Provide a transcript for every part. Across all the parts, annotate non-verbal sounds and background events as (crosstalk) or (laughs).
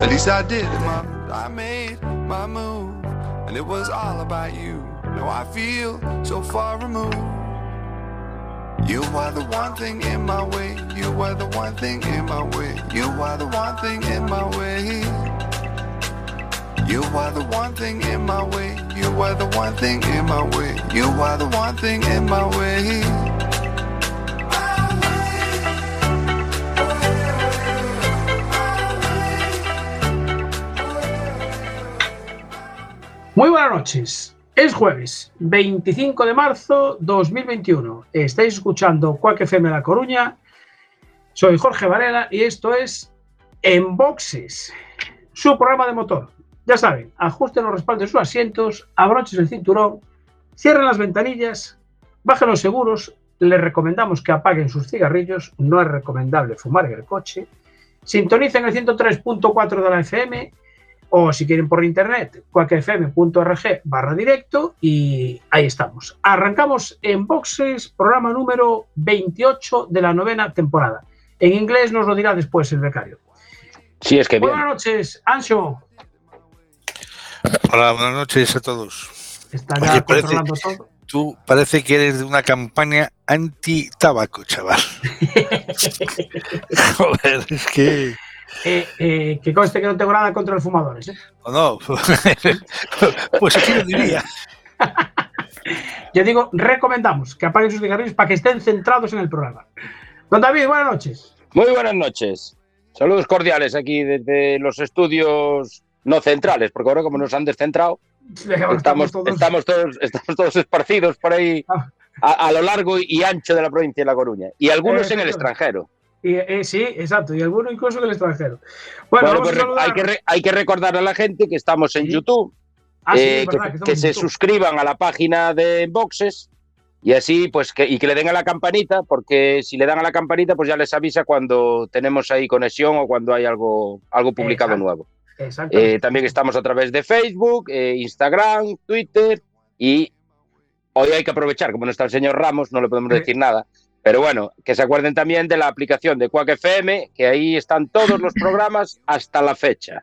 At least I did, Mom. I made my move, and it was all about you. Now I feel so far removed. You are the one thing in my way. You are the one thing in my way. You are the one thing in my way. You are the one thing in my way. You are the one thing in my way. You are the one thing in my way. Muy buenas noches. Es jueves 25 de marzo 2021. Estáis escuchando Cuac FM La Coruña. Soy Jorge Varela y esto es En Boxes, su programa de motor. Ya saben, ajusten los respaldos de sus asientos, abrochen el cinturón, cierren las ventanillas, bajen los seguros. Les recomendamos que apaguen sus cigarrillos. No es recomendable fumar en el coche. Sintonicen el 103.4 de la FM o si quieren por internet, cuacfm.org barra directo y ahí estamos. Arrancamos en Boxes, programa número 28 de la novena temporada. En inglés nos lo dirá después el becario. Sí, es que bien. Buenas noches, Ancho. Hola, buenas noches a todos. Está ya Oye, parece- controlando todo. Tú parece que eres de una campaña anti-tabaco, chaval. (laughs) (laughs) Joder, es que... Eh, eh, que conste que no tengo nada contra los fumadores. ¿eh? ¿O no? (laughs) pues aquí lo diría. (laughs) Yo digo, recomendamos que apaguen sus cigarrillos para que estén centrados en el programa. Don David, buenas noches. Muy buenas noches. Saludos cordiales aquí desde los estudios no centrales, porque ahora como nos han descentrado, estamos, todos- estamos, todos, estamos todos esparcidos por ahí Ah. a, a lo largo y ancho de la provincia de La Coruña. Y algunos Eh, en el extranjero. Y, eh, sí, exacto, y alguno incluso en el extranjero. Bueno, pues hay, que re- hay que recordar a la gente que estamos en Sí. YouTube, Ah, sí, eh, que, se YouTube. suscriban a la página de Boxes y así, pues, que, y que le den a la campanita, porque si le dan a la campanita, pues ya les avisa cuando tenemos ahí conexión o cuando hay algo, algo publicado Exacto. nuevo. Eh, también estamos a través de Facebook, eh, Instagram, Twitter y hoy hay que aprovechar, como no está el señor Ramos, no le podemos decir nada. Pero bueno, que se acuerden también de la aplicación de Quack FM, que ahí están todos los programas hasta la fecha.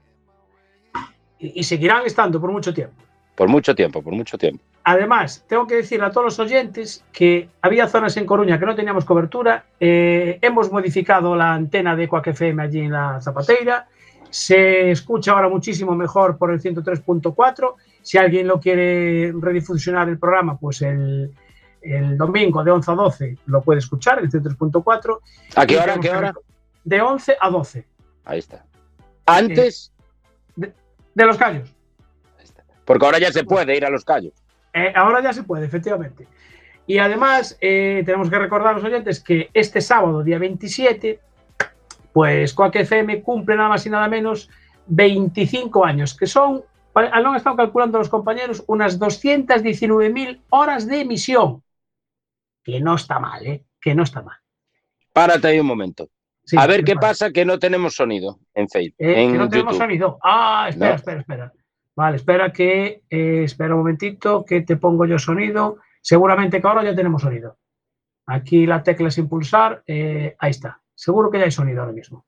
y, y seguirán estando por mucho tiempo. Por mucho tiempo, por mucho tiempo. Además, tengo que decir a todos los oyentes que había zonas en Coruña que no teníamos cobertura. eh, hemos modificado la antena de Quack FM allí en la Zapateira. Se escucha ahora muchísimo mejor por el 103.4. Si alguien lo quiere redifusionar el programa, pues el, el domingo de 11 a 12 lo puede escuchar, el 103.4. ¿A qué hora? ¿A qué hora? De 11 a 12. Ahí está. Antes, De los callos. porque ahora ya se puede ir a los callos. Eh, ahora ya se puede, efectivamente. Y además, eh, tenemos que recordar a los oyentes que este sábado, día 27, pues Coac FM cumple nada más y nada menos 25 años, que son, lo han estado calculando los compañeros, unas 219.000 horas de emisión. Que no está mal, ¿eh? Que no está mal. Párate ahí un momento. Sí, a ver qué pasa? pasa que no tenemos sonido en Facebook, Eh, en que no tenemos sonido. Ah, espera, No. espera, espera. Vale, espera que, eh, espera un momentito, que te pongo yo sonido. Seguramente que ahora ya tenemos sonido. Aquí la tecla es impulsar, eh, ahí está. Seguro que ya hay sonido ahora mismo.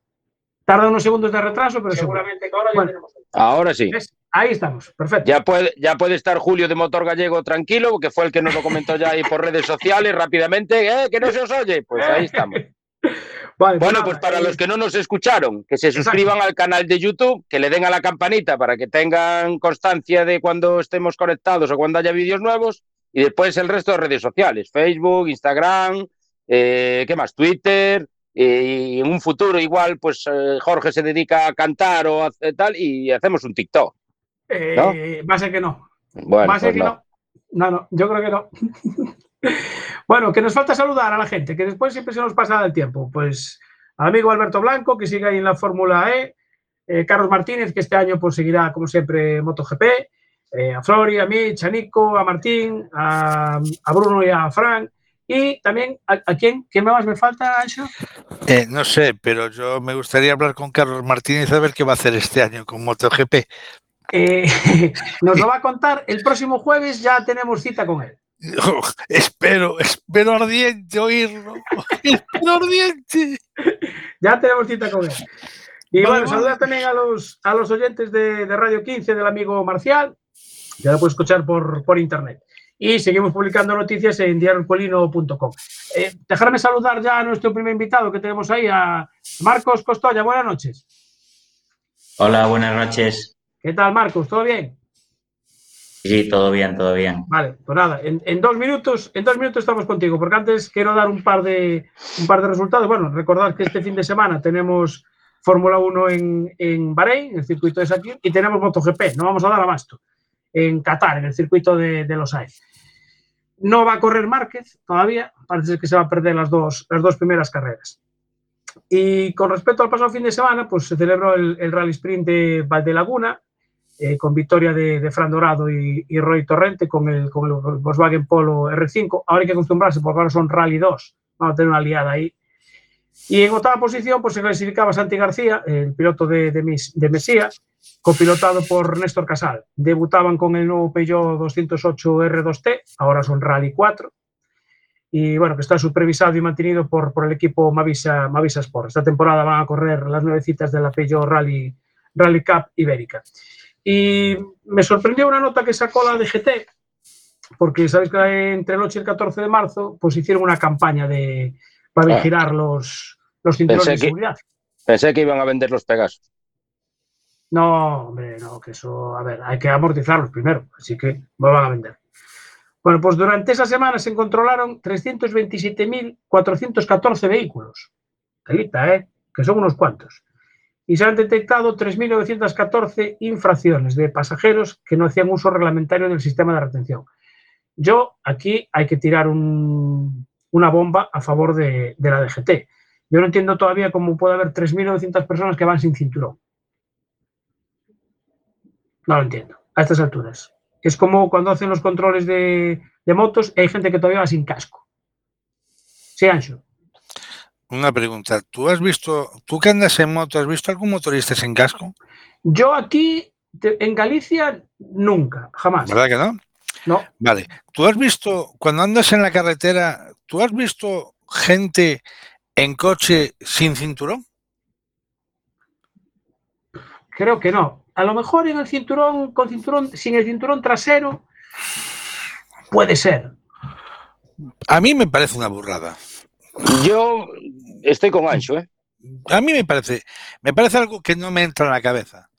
Tarda unos segundos de retraso, pero seguramente que ahora ya tenemos sonido. Ahora sí. ¿Ves? Ahí estamos, perfecto. Ya puede, ya puede estar Julio de Motor Gallego tranquilo, que fue el que nos lo comentó ya ahí por redes sociales rápidamente. ¡Eh, que no se os oye! Pues ahí estamos. (laughs) Vale, Bueno, pues para eh, los que no nos escucharon, que se Exacto. suscriban al canal de YouTube, que le den a la campanita para que tengan constancia de cuando estemos conectados o cuando haya vídeos nuevos, y después el resto de redes sociales, Facebook, Instagram, eh, ¿qué más? Twitter, y en un futuro igual, pues eh, Jorge se dedica a cantar o a tal, y hacemos un TikTok. Eh, Va a ser que no. Bueno, Va a ser pues que no. no. No, no, yo creo que no. (laughs) bueno, que nos falta saludar a la gente, que después siempre se nos pasa el tiempo. Pues al amigo Alberto Blanco, que sigue ahí en la Fórmula E, eh, Carlos Martínez, que este año pues seguirá, como siempre, MotoGP, eh, a Flori, a Mitch, a Nico, a Martín, a, a Bruno y a Fran. Y también, ¿a, a quién? ¿Quién más me falta, Ancho? Eh, no sé, pero yo me gustaría hablar con Carlos Martínez a ver qué va a hacer este año con MotoGP. Eh, (laughs) nos lo va a contar el próximo jueves, ya tenemos cita con él. Oh, espero, espero ardiente oírlo. (laughs) espero ardiente. Ya tenemos cita con él. Y bueno, saludar también a los, a los oyentes de, de Radio 15 del amigo Marcial, que la puedes escuchar por, por internet. Y seguimos publicando noticias en diariopolino.com. Eh, dejarme saludar ya a nuestro primer invitado que tenemos ahí, a Marcos Costoya. Buenas noches. Hola, buenas noches. ¿Qué tal, Marcos? ¿Todo bien? Sí, todo bien, todo bien. Vale, pues nada, en, en, dos minutos, en dos minutos estamos contigo, porque antes quiero dar un par de un par de resultados. Bueno, recordad que este fin de semana tenemos Fórmula 1 en, en Bahrein, el circuito de Sakir, y tenemos MotoGP, no vamos a dar abasto, en Qatar, en el circuito de, de Los Aires. No va a correr Márquez todavía, parece que se va a perder las dos, las dos primeras carreras. Y con respecto al pasado fin de semana, pues se celebró el, el Rally Sprint de Valdelaguna, eh, con victoria de, de, Fran Dorado y, Roy Torrente con el, con el, Volkswagen Polo R5. Ahora hay que acostumbrarse porque ahora son Rally 2. Vamos a tener una liada ahí. Y en octava posición pues, se clasificaba Santi García, el piloto de, de, Mis, Mesía, copilotado por Néstor Casal. Debutaban con el nuevo Peugeot 208 R2T, ahora son Rally 4. Y bueno, que está supervisado y mantenido por, por el equipo Mavisa, Mavisa Sport. Esta temporada van a correr las nueve citas de la Peugeot Rally, Rally Cup Ibérica. Y me sorprendió una nota que sacó la DGT, porque sabéis que entre el 8 y el 14 de marzo, pues hicieron una campaña de, para ah. vigilar los, los cinturones de seguridad. Que, pensé que iban a vender los Pegasos. No, hombre, no, que eso, a ver, hay que amortizarlos primero, así que lo van a vender. Bueno, pues durante esa semana se controlaron 327.414 vehículos. Telita, ¿eh? Que son unos cuantos y se han detectado 3.914 infracciones de pasajeros que no hacían uso reglamentario del sistema de retención. Yo aquí hay que tirar un, una bomba a favor de, la DGT. Yo no entiendo todavía cómo puede haber 3.900 personas que van sin cinturón. No lo entiendo, a estas alturas. Es como cuando hacen los controles de, de motos y hay gente que todavía va sin casco. Sí, Ancho una pregunta. ¿Tú has visto, tú que andas en moto, has visto algún motorista sin casco? Yo aquí, en Galicia, nunca, jamás. ¿Verdad que no? No. Vale. ¿Tú has visto, cuando andas en la carretera, tú has visto gente en coche sin cinturón? Creo que no. A lo mejor en el cinturón, con cinturón, sin el cinturón trasero, puede ser. A mí me parece una burrada. Yo estoy con Ancho, ¿eh? A mí me parece, me parece algo que no me entra en la cabeza.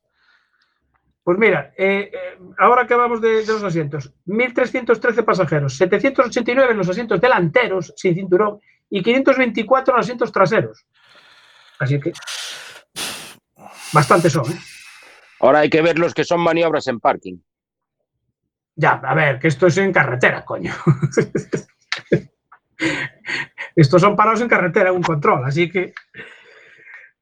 Pues mira, eh, eh, ahora que hablamos de, de, los asientos, 1.313 pasajeros, 789 en los asientos delanteros sin cinturón y 524 en los asientos traseros. Así que bastante son. ¿eh? Ahora hay que ver los que son maniobras en parking. Ya, a ver, que esto es en carretera, coño. (laughs) Estos son parados en carretera, un control, así que.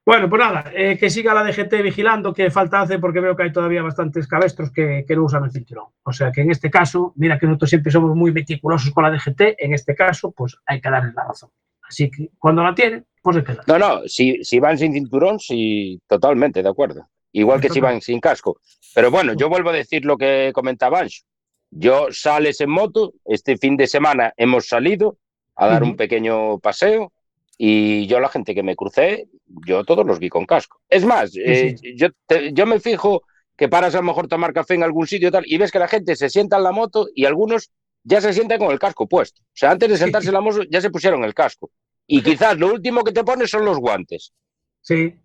Bueno, pues nada, eh, que siga la DGT vigilando, que falta hace, porque veo que hay todavía bastantes cabestros que, que, no usan el cinturón. O sea que en este caso, mira que nosotros siempre somos muy meticulosos con la DGT, en este caso, pues hay que darles la razón. Así que cuando la tienen, pues hay que No, no, si, si van sin cinturón, sí, totalmente, de acuerdo. Igual que si van sin casco. Pero bueno, yo vuelvo a decir lo que comentaba Ancho. Yo sales en moto, este fin de semana hemos salido, a dar uh -huh. un pequeño paseo y yo la gente que me crucé, yo todos los vi con casco. Es más, sí, eh, sí. Yo, te, yo me fijo que paras a lo mejor tomar café en algún sitio tal y ves que la gente se sienta en la moto y algunos ya se sientan con el casco puesto. O sea, antes de sentarse en la moto ya se pusieron el casco. Y quizás lo último que te pones son los guantes. Sí.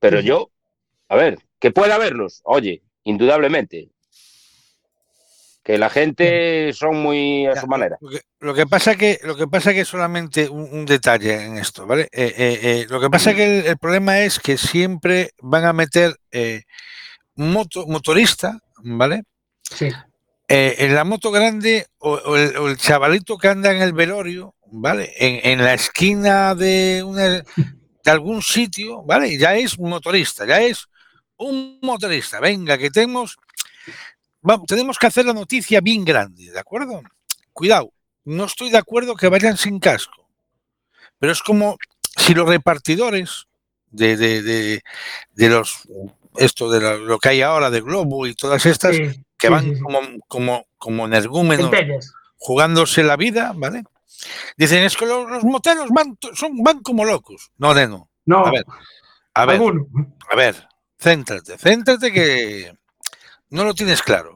Pero yo, a ver, que pueda verlos, oye, indudablemente, que la gente son muy a su manera. Lo que, lo que, pasa que lo que pasa que solamente un, un detalle en esto, ¿vale? Eh, eh, eh, lo que pasa que el, el, problema es que siempre van a meter eh, moto, motorista, ¿vale? Sí. Eh, en la moto grande o, o, el, o, el, chavalito que anda en el velorio, ¿vale? En, en la esquina de, una, de algún sitio, ¿vale? Ya es un motorista, ya es un motorista. Venga, que tenemos vamos, tenemos que hacer la noticia bien grande, ¿de acuerdo? Cuidado, no estoy de acuerdo que vayan sin casco, pero es como si los repartidores de, de, de, de los esto de lo, lo, que hay ahora de Globo y todas estas sí, que van sí, sí, como, como, como energúmenos jugándose la vida, ¿vale? Dicen, es que los, los moteros van, son, van como locos. No, no, no. A ver, A ver, ¿Alguno? a ver, céntrate, céntrate que no lo tienes claro.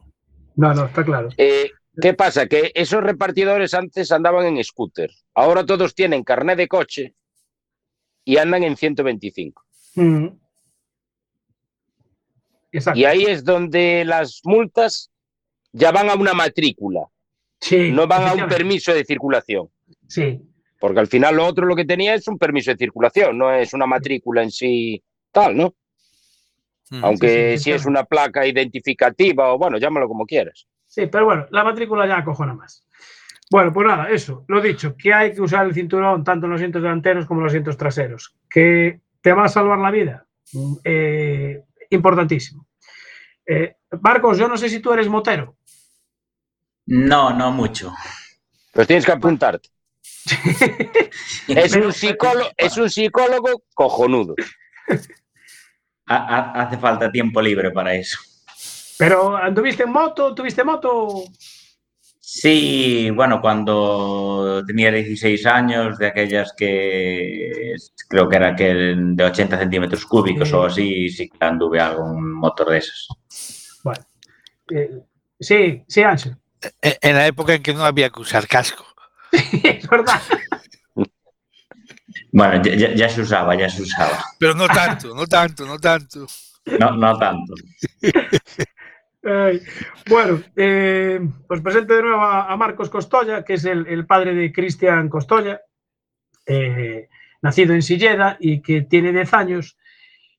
No, no, está claro. Eh, ¿Qué pasa? Que esos repartidores antes andaban en scooter. Ahora todos tienen carnet de coche y andan en 125. Mm. Exacto. Y ahí es donde las multas ya van a una matrícula, Sí, no van a un permiso de circulación. Sí, Porque al final lo otro lo que tenía es un permiso de circulación, no es una matrícula en sí tal, ¿no? Mm. Aunque sí, si es una placa identificativa o bueno, llámalo como quieras. sí, pero bueno, la matrícula ya acojona más. Bueno, pues nada, eso, lo dicho, que hay que usar el cinturón tanto en los asientos delanteros como en los asientos traseros. Que te va a salvar la vida. Mm, eh, importantísimo. Eh, Marcos, yo no sé si tú eres motero. No, no mucho. Pues tienes que apuntarte. (laughs) Es un psicólogo, es un psicólogo cojonudo. (laughs) Ha- ha- hace falta tiempo libre para eso. Pero anduviste en moto, tuviste moto. Sí, bueno, cuando tenía 16 años, de aquellas que creo que era que de 80 centímetros cúbicos Sí. o así, sí que anduve algún motor de esos. Bueno, eh, sí, sí, Ángel. E- En la época en que no había que usar casco. (laughs) es verdad. Bueno, ya, ya- se usaba, ya se usaba. Pero no tanto, no tanto, no tanto. No, no tanto. Ay, bueno, eh, os presento de nuevo a, a Marcos Costolla, que es el, el padre de Cristian Costolla, eh, nacido en Silleda y que tiene 10 años.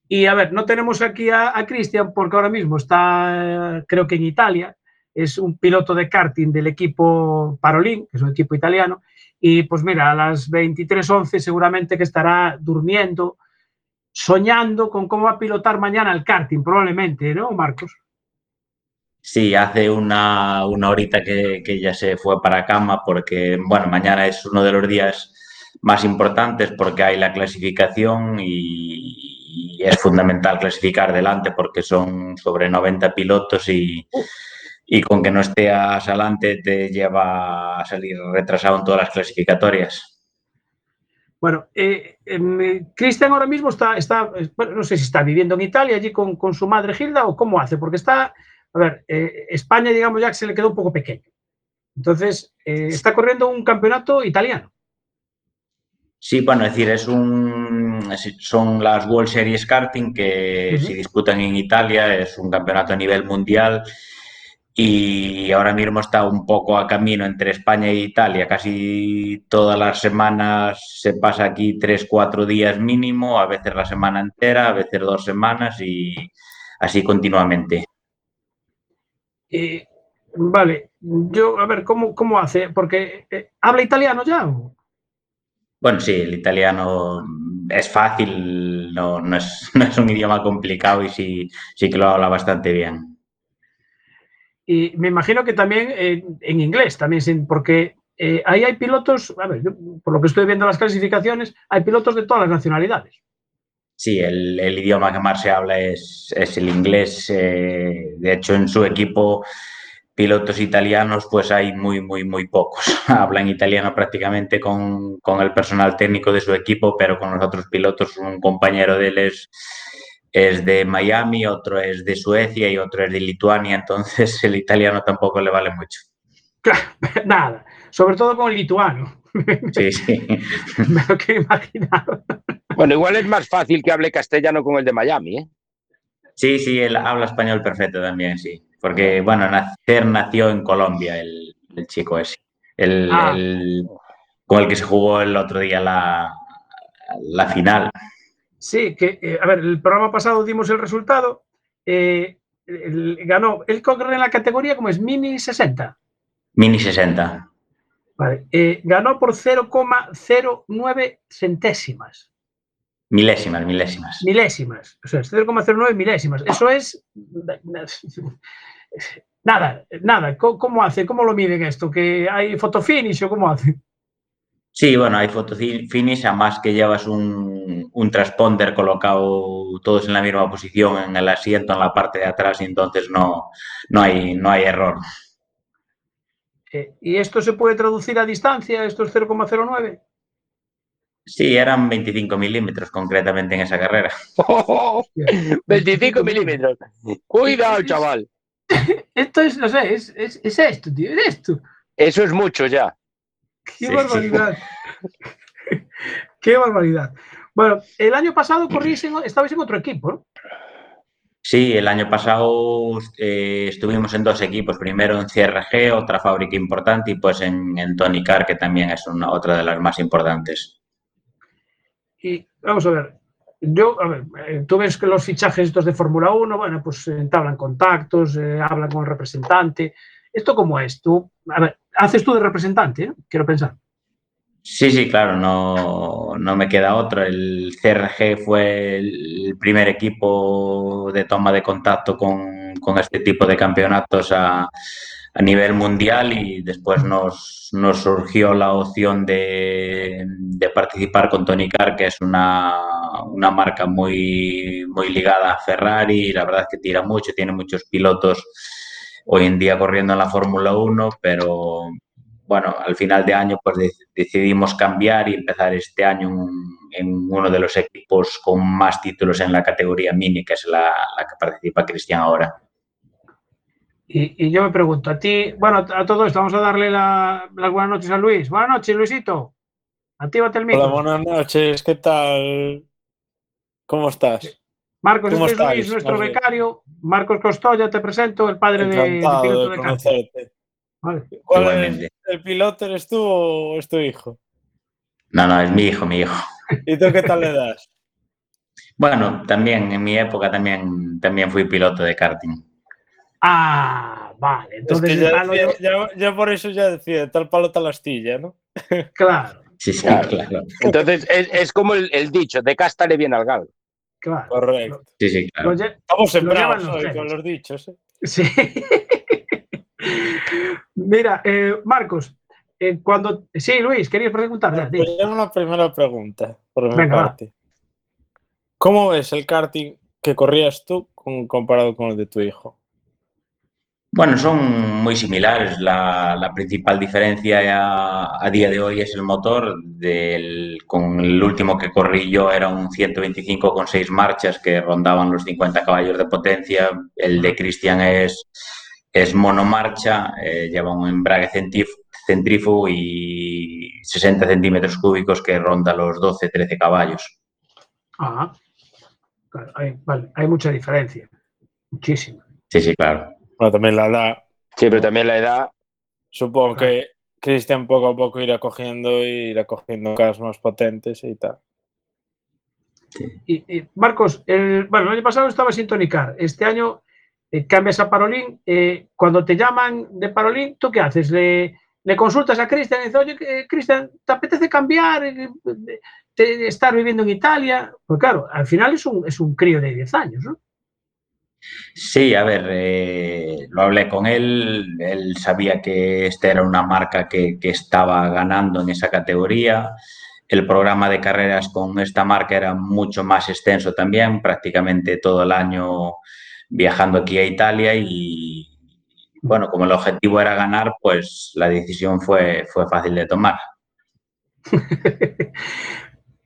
Y a ver, no tenemos aquí a, a Cristian porque ahora mismo está, creo que en Italia, es un piloto de karting del equipo Parolin, que es un equipo italiano, y pues mira, a las 23.11 seguramente que estará durmiendo, soñando con cómo va a pilotar mañana el karting, probablemente, ¿no, Marcos? Sí, hace una, una horita que, que ya se fue para cama porque, bueno, mañana es uno de los días más importantes porque hay la clasificación y, y es fundamental clasificar delante porque son sobre 90 pilotos y, y con que no estés adelante te lleva a salir retrasado en todas las clasificatorias. Bueno, eh, em, Cristian ahora mismo está, está eh, no sé si está viviendo en Italia allí con, con su madre Gilda o cómo hace, porque está, a ver, eh, España, digamos ya que se le quedó un poco pequeño. Entonces, eh, está corriendo un campeonato italiano. Sí, bueno, es decir, es un, son las World Series Karting que Ujú. se disputan en Italia, es un campeonato a nivel mundial y ahora mismo está un poco a camino entre España e Italia. Casi todas las semanas se pasa aquí tres, cuatro días mínimo, a veces la semana entera, a veces dos semanas y así continuamente. Eh, vale, yo, a ver, ¿cómo, cómo hace? Porque eh, habla italiano ya. Bueno, sí, el italiano es fácil, no, no es, (laughs) no es un idioma complicado y sí, sí que lo habla bastante bien. Y me imagino que también eh, en inglés, también, porque eh, ahí hay pilotos, a ver, yo, por lo que estoy viendo las clasificaciones, hay pilotos de todas las nacionalidades. Sí, el, el idioma que más se habla es, es el inglés. eh, de hecho, en su equipo, pilotos italianos, pues hay muy, muy, muy pocos. (laughs) Hablan italiano prácticamente con, con el personal técnico de su equipo, pero con los otros pilotos, un compañero de él es, es de Miami, otro es de Suecia y otro es de Lituania, entonces el italiano tampoco le vale mucho. (laughs) Nada, sobre todo con el lituano. Sí, (laughs) sí. Me lo quiero imaginar. Bueno, igual es más fácil que hable castellano con el de Miami, ¿eh? Sí, sí, él habla español perfecto también, sí. Porque, bueno, nacer nació en Colombia, el, el chico ese. El, Ah. el- con el que se jugó el otro día la, la final. Sí, que, eh, a ver, el programa pasado dimos el resultado. eh, el- ganó, él corre en la categoría como es mini 60. Mini 60. Vale, eh, ganó por 0,09 centésimas, Milésimas, milésimas. milésimas. O sea, 0,09 milésimas. Eso es. (laughs) Nada, nada. ¿Cómo, cómo hace? ¿Cómo lo miden esto? ¿Que hay fotofinish o cómo hace? Sí, bueno, hay foto finish, además que llevas un, un transponder colocado todos en la misma posición en el asiento, en la parte de atrás, y entonces no, no, hay, no hay error. Eh, ¿Y esto se puede traducir a distancia? ¿Esto es 0,09? Sí, eran 25 milímetros concretamente en esa carrera. (laughs) 25 milímetros. Cuidado, chaval. (laughs) Esto es, no sé, es, es, es esto, tío, es esto. Eso es mucho ya. ¡Qué Sí, barbaridad! ¡Qué barbaridad! Bueno, el año pasado corrís en, estabais en otro equipo, ¿no? Sí, el año pasado eh, estuvimos en dos equipos, primero en CRG, otra fábrica importante, y pues en, en Tony Car, que también es una, otra de las más importantes. Y vamos a ver, yo, a ver, eh, tú ves que los fichajes estos de Fórmula 1, bueno, pues entablan contactos, eh, hablan con el representante. ¿Esto cómo es? Tú, a ver, haces tú de representante, ¿eh? quiero pensar. Sí, sí, claro, no, no me queda otro. El CRG fue el primer equipo de toma de contacto con, con este tipo de campeonatos a, a nivel mundial y después nos, nos surgió la opción de, de, participar con Tony Car, que es una, una marca muy, muy ligada a Ferrari. La verdad es que tira mucho, tiene muchos pilotos hoy en día corriendo en la Fórmula 1, pero bueno, al final de año pues decidimos cambiar y empezar este año en, en, uno de los equipos con más títulos en la categoría mini, que es la, la que participa Cristian ahora. Y, y, yo me pregunto, a ti, bueno, a todo esto vamos a darle la, las buenas noches a Luis. Buenas noches, Luisito. Actívate el micro. Hola, buenas noches, ¿qué tal? ¿Cómo estás? Marcos, ¿Cómo este es Luis, nuestro Marcos? becario. Marcos Costoya, te presento, el padre Encantado de, piloto de de conocerte. Vale. ¿Cuál Igualmente. es, ¿El piloto eres tú o es tu hijo? No, no, es mi hijo, mi hijo. ¿Y tú qué tal le das? Bueno, también en mi época también, también fui piloto de karting. Ah, vale. Entonces, es que ya, decía, ya, ya, por eso ya decía, tal palo, tal astilla, ¿no? Claro. Sí, sí, claro. claro. Entonces, es, es, como el, el, dicho, de cástale bien al galgo. Claro. Correcto. Sí, sí, claro. Estamos sembrados hoy con los dichos. ¿eh? Sí. (laughs) Mira, eh, Marcos, eh, cuando. Sí, Luis, querías preguntar. Pues ya una primera pregunta, por mi Venga, parte. Va. ¿Cómo ves el karting que corrías tú comparado con el de tu hijo? Bueno, son muy similares. La, la principal diferencia a, a, día de hoy es el motor. Del, con el último que corrí yo era un 125 con 6 marchas que rondaban los 50 caballos de potencia. El de Cristian es, es monomarcha, eh, lleva un embrague centrífugo y 60 centímetros cúbicos que ronda los 12-13 caballos. Ah, claro, hay, vale, hay mucha diferencia. Muchísima. Sí, sí, claro. Bueno, también la edad. Sí, pero también la edad. Supongo que Cristian poco a poco irá cogiendo y irá cogiendo carros más potentes y tal. Sí. Y, y, Marcos, el, bueno, el año pasado estaba sin tonicar. Este año eh, cambias a Parolín. Eh, cuando te llaman de Parolín, ¿tú qué haces? ¿Le, le consultas a Cristian y dices, oye, eh, Cristian, ¿te apetece cambiar? ¿Te, ¿Estar viviendo en Italia? Pues claro, al final es un, es un crío de 10 años, ¿no? Sí, a ver, eh, lo hablé con él, él sabía que esta era una marca que, que, estaba ganando en esa categoría. El programa de carreras con esta marca era mucho más extenso también, prácticamente todo el año viajando aquí a Italia y bueno, como el objetivo era ganar, pues la decisión fue, fácil de tomar. (laughs)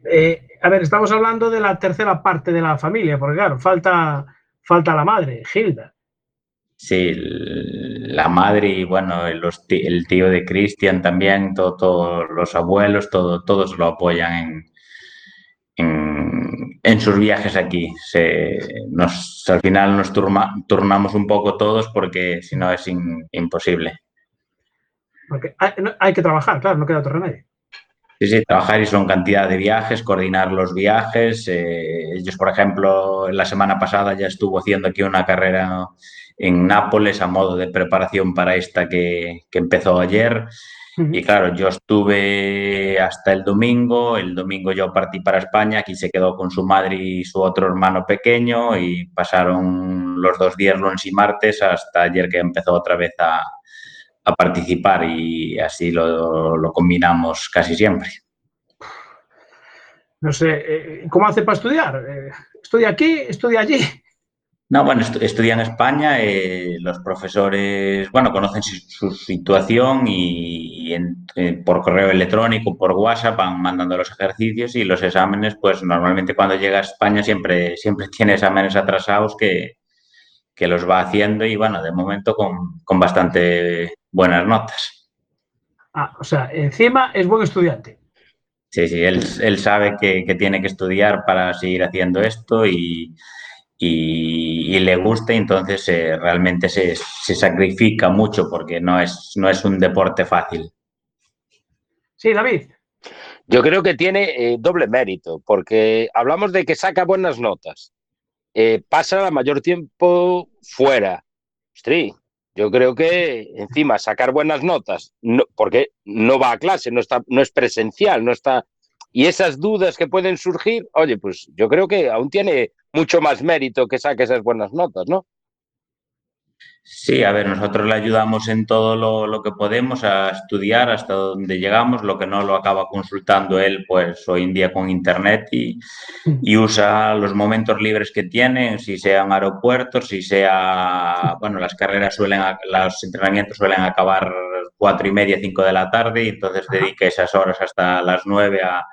eh, a ver, estamos hablando de la tercera parte de la familia, porque claro, falta falta la madre, Hilda. Sí, la madre y bueno, los, el tío de Cristian también, todos todo, los abuelos, todo, todos lo apoyan en, en, en sus viajes aquí. Se, nos, al final nos turma, turnamos un poco todos porque si no es in, imposible. Porque hay, no, hay que trabajar, claro, no queda otro remedio. Sí, sí, trabajar y son cantidad de viajes, coordinar los viajes. Eh, ellos, por ejemplo, la semana pasada ya estuvo haciendo aquí una carrera en Nápoles a modo de preparación para esta que, que empezó ayer. Uh -huh. Y claro, yo estuve hasta el domingo, el domingo yo partí para España, aquí se quedó con su madre y su otro hermano pequeño y pasaron los dos días, lunes y martes, hasta ayer que empezó otra vez a, a participar y así lo, lo, combinamos casi siempre. No sé, eh, ¿cómo hace para estudiar? Eh, ¿Estudia aquí? ¿Estudia allí? No, bueno, estudia en España, eh, los profesores, bueno, conocen su, situación y, eh, por correo electrónico, por WhatsApp van mandando los ejercicios y los exámenes, pues normalmente cuando llega a España siempre, siempre (laughs) tiene exámenes atrasados que, que los va haciendo y bueno, de momento con, con bastante buenas notas. Ah, o sea, encima es buen estudiante. Sí, sí, él, él sabe que, que, tiene que estudiar para seguir haciendo esto y, y, le gusta, y entonces eh, realmente se, se, sacrifica mucho porque no es, no es un deporte fácil. Sí, David. Yo creo que tiene eh, doble mérito, porque hablamos de que saca buenas notas, eh, pasa la mayor tiempo fuera. Ostri, yo creo que encima sacar buenas notas, no, porque no va a clase, no, está, no es presencial, no está... Y esas dudas que pueden surgir, oye, pues yo creo que aún tiene mucho más mérito que saque esas buenas notas, ¿no? Sí, a ver, nosotros le ayudamos en todo lo, que podemos a estudiar hasta donde llegamos, lo que no lo acaba consultando él, pues hoy en día con internet y, usa los momentos libres que tiene, si sean aeropuertos, si sea, bueno, las carreras suelen, los entrenamientos suelen acabar cuatro y media, cinco de la tarde y entonces dedica esas horas hasta las nueve a,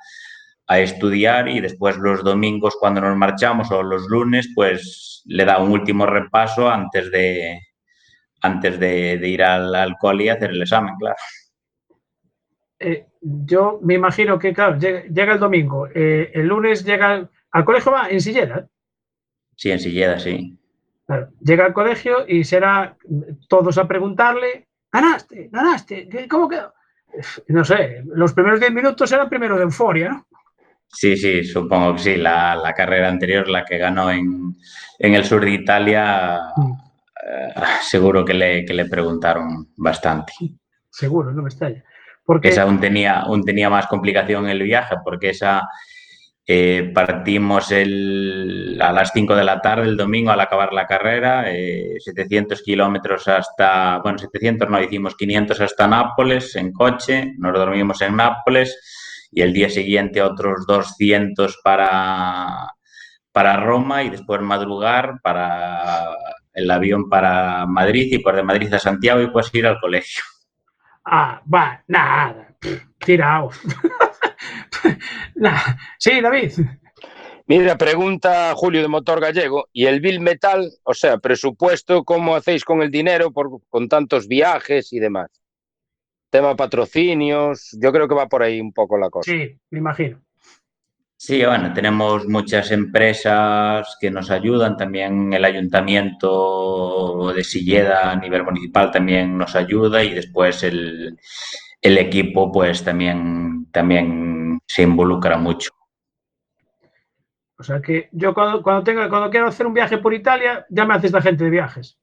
a estudiar y después los domingos cuando nos marchamos o los lunes, pues le da un último repaso antes de, antes de, ir al, al y hacer el examen, claro. Eh, yo me imagino que, claro, llega, el domingo, eh, el lunes llega al, colegio, va en Silleda. Sí, en Silleda, sí. llega al colegio y será todos a preguntarle, ganaste, ganaste, ¿cómo quedó? No sé, los primeros 10 minutos eran primero de euforia, ¿no? Sí, sí, supongo que sí. La, la carrera anterior, la que ganó en, en el sur de Italia, mm. Eh, seguro que le, que le, preguntaron bastante. Seguro, no me extraña. Porque esa aún tenía, aún tenía más complicación el viaje, porque esa eh, partimos el, a las 5 de la tarde el domingo al acabar la carrera, 700 eh, kilómetros hasta, bueno, 700 no, hicimos 500 hasta Nápoles en coche, nos dormimos en Nápoles y el día siguiente otros 200 para, para Roma y después madrugar para el avión para Madrid y por de Madrid a Santiago y puedes ir al colegio. Ah, va, nada, tirado. (laughs) sí, David. Mira, pregunta Julio de Motor Gallego, ¿y el Bill Metal, o sea, presupuesto, cómo hacéis con el dinero por, con tantos viajes y demás? Tema patrocinios, yo creo que va por ahí un poco la cosa. Sí, me imagino. Sí, bueno, tenemos muchas empresas que nos ayudan, también el ayuntamiento de Silleda a nivel municipal también nos ayuda y después el, equipo pues también, también se involucra mucho. O sea que yo cuando, cuando, tenga, cuando quiero hacer un viaje por Italia, ya me haces la gente de viajes.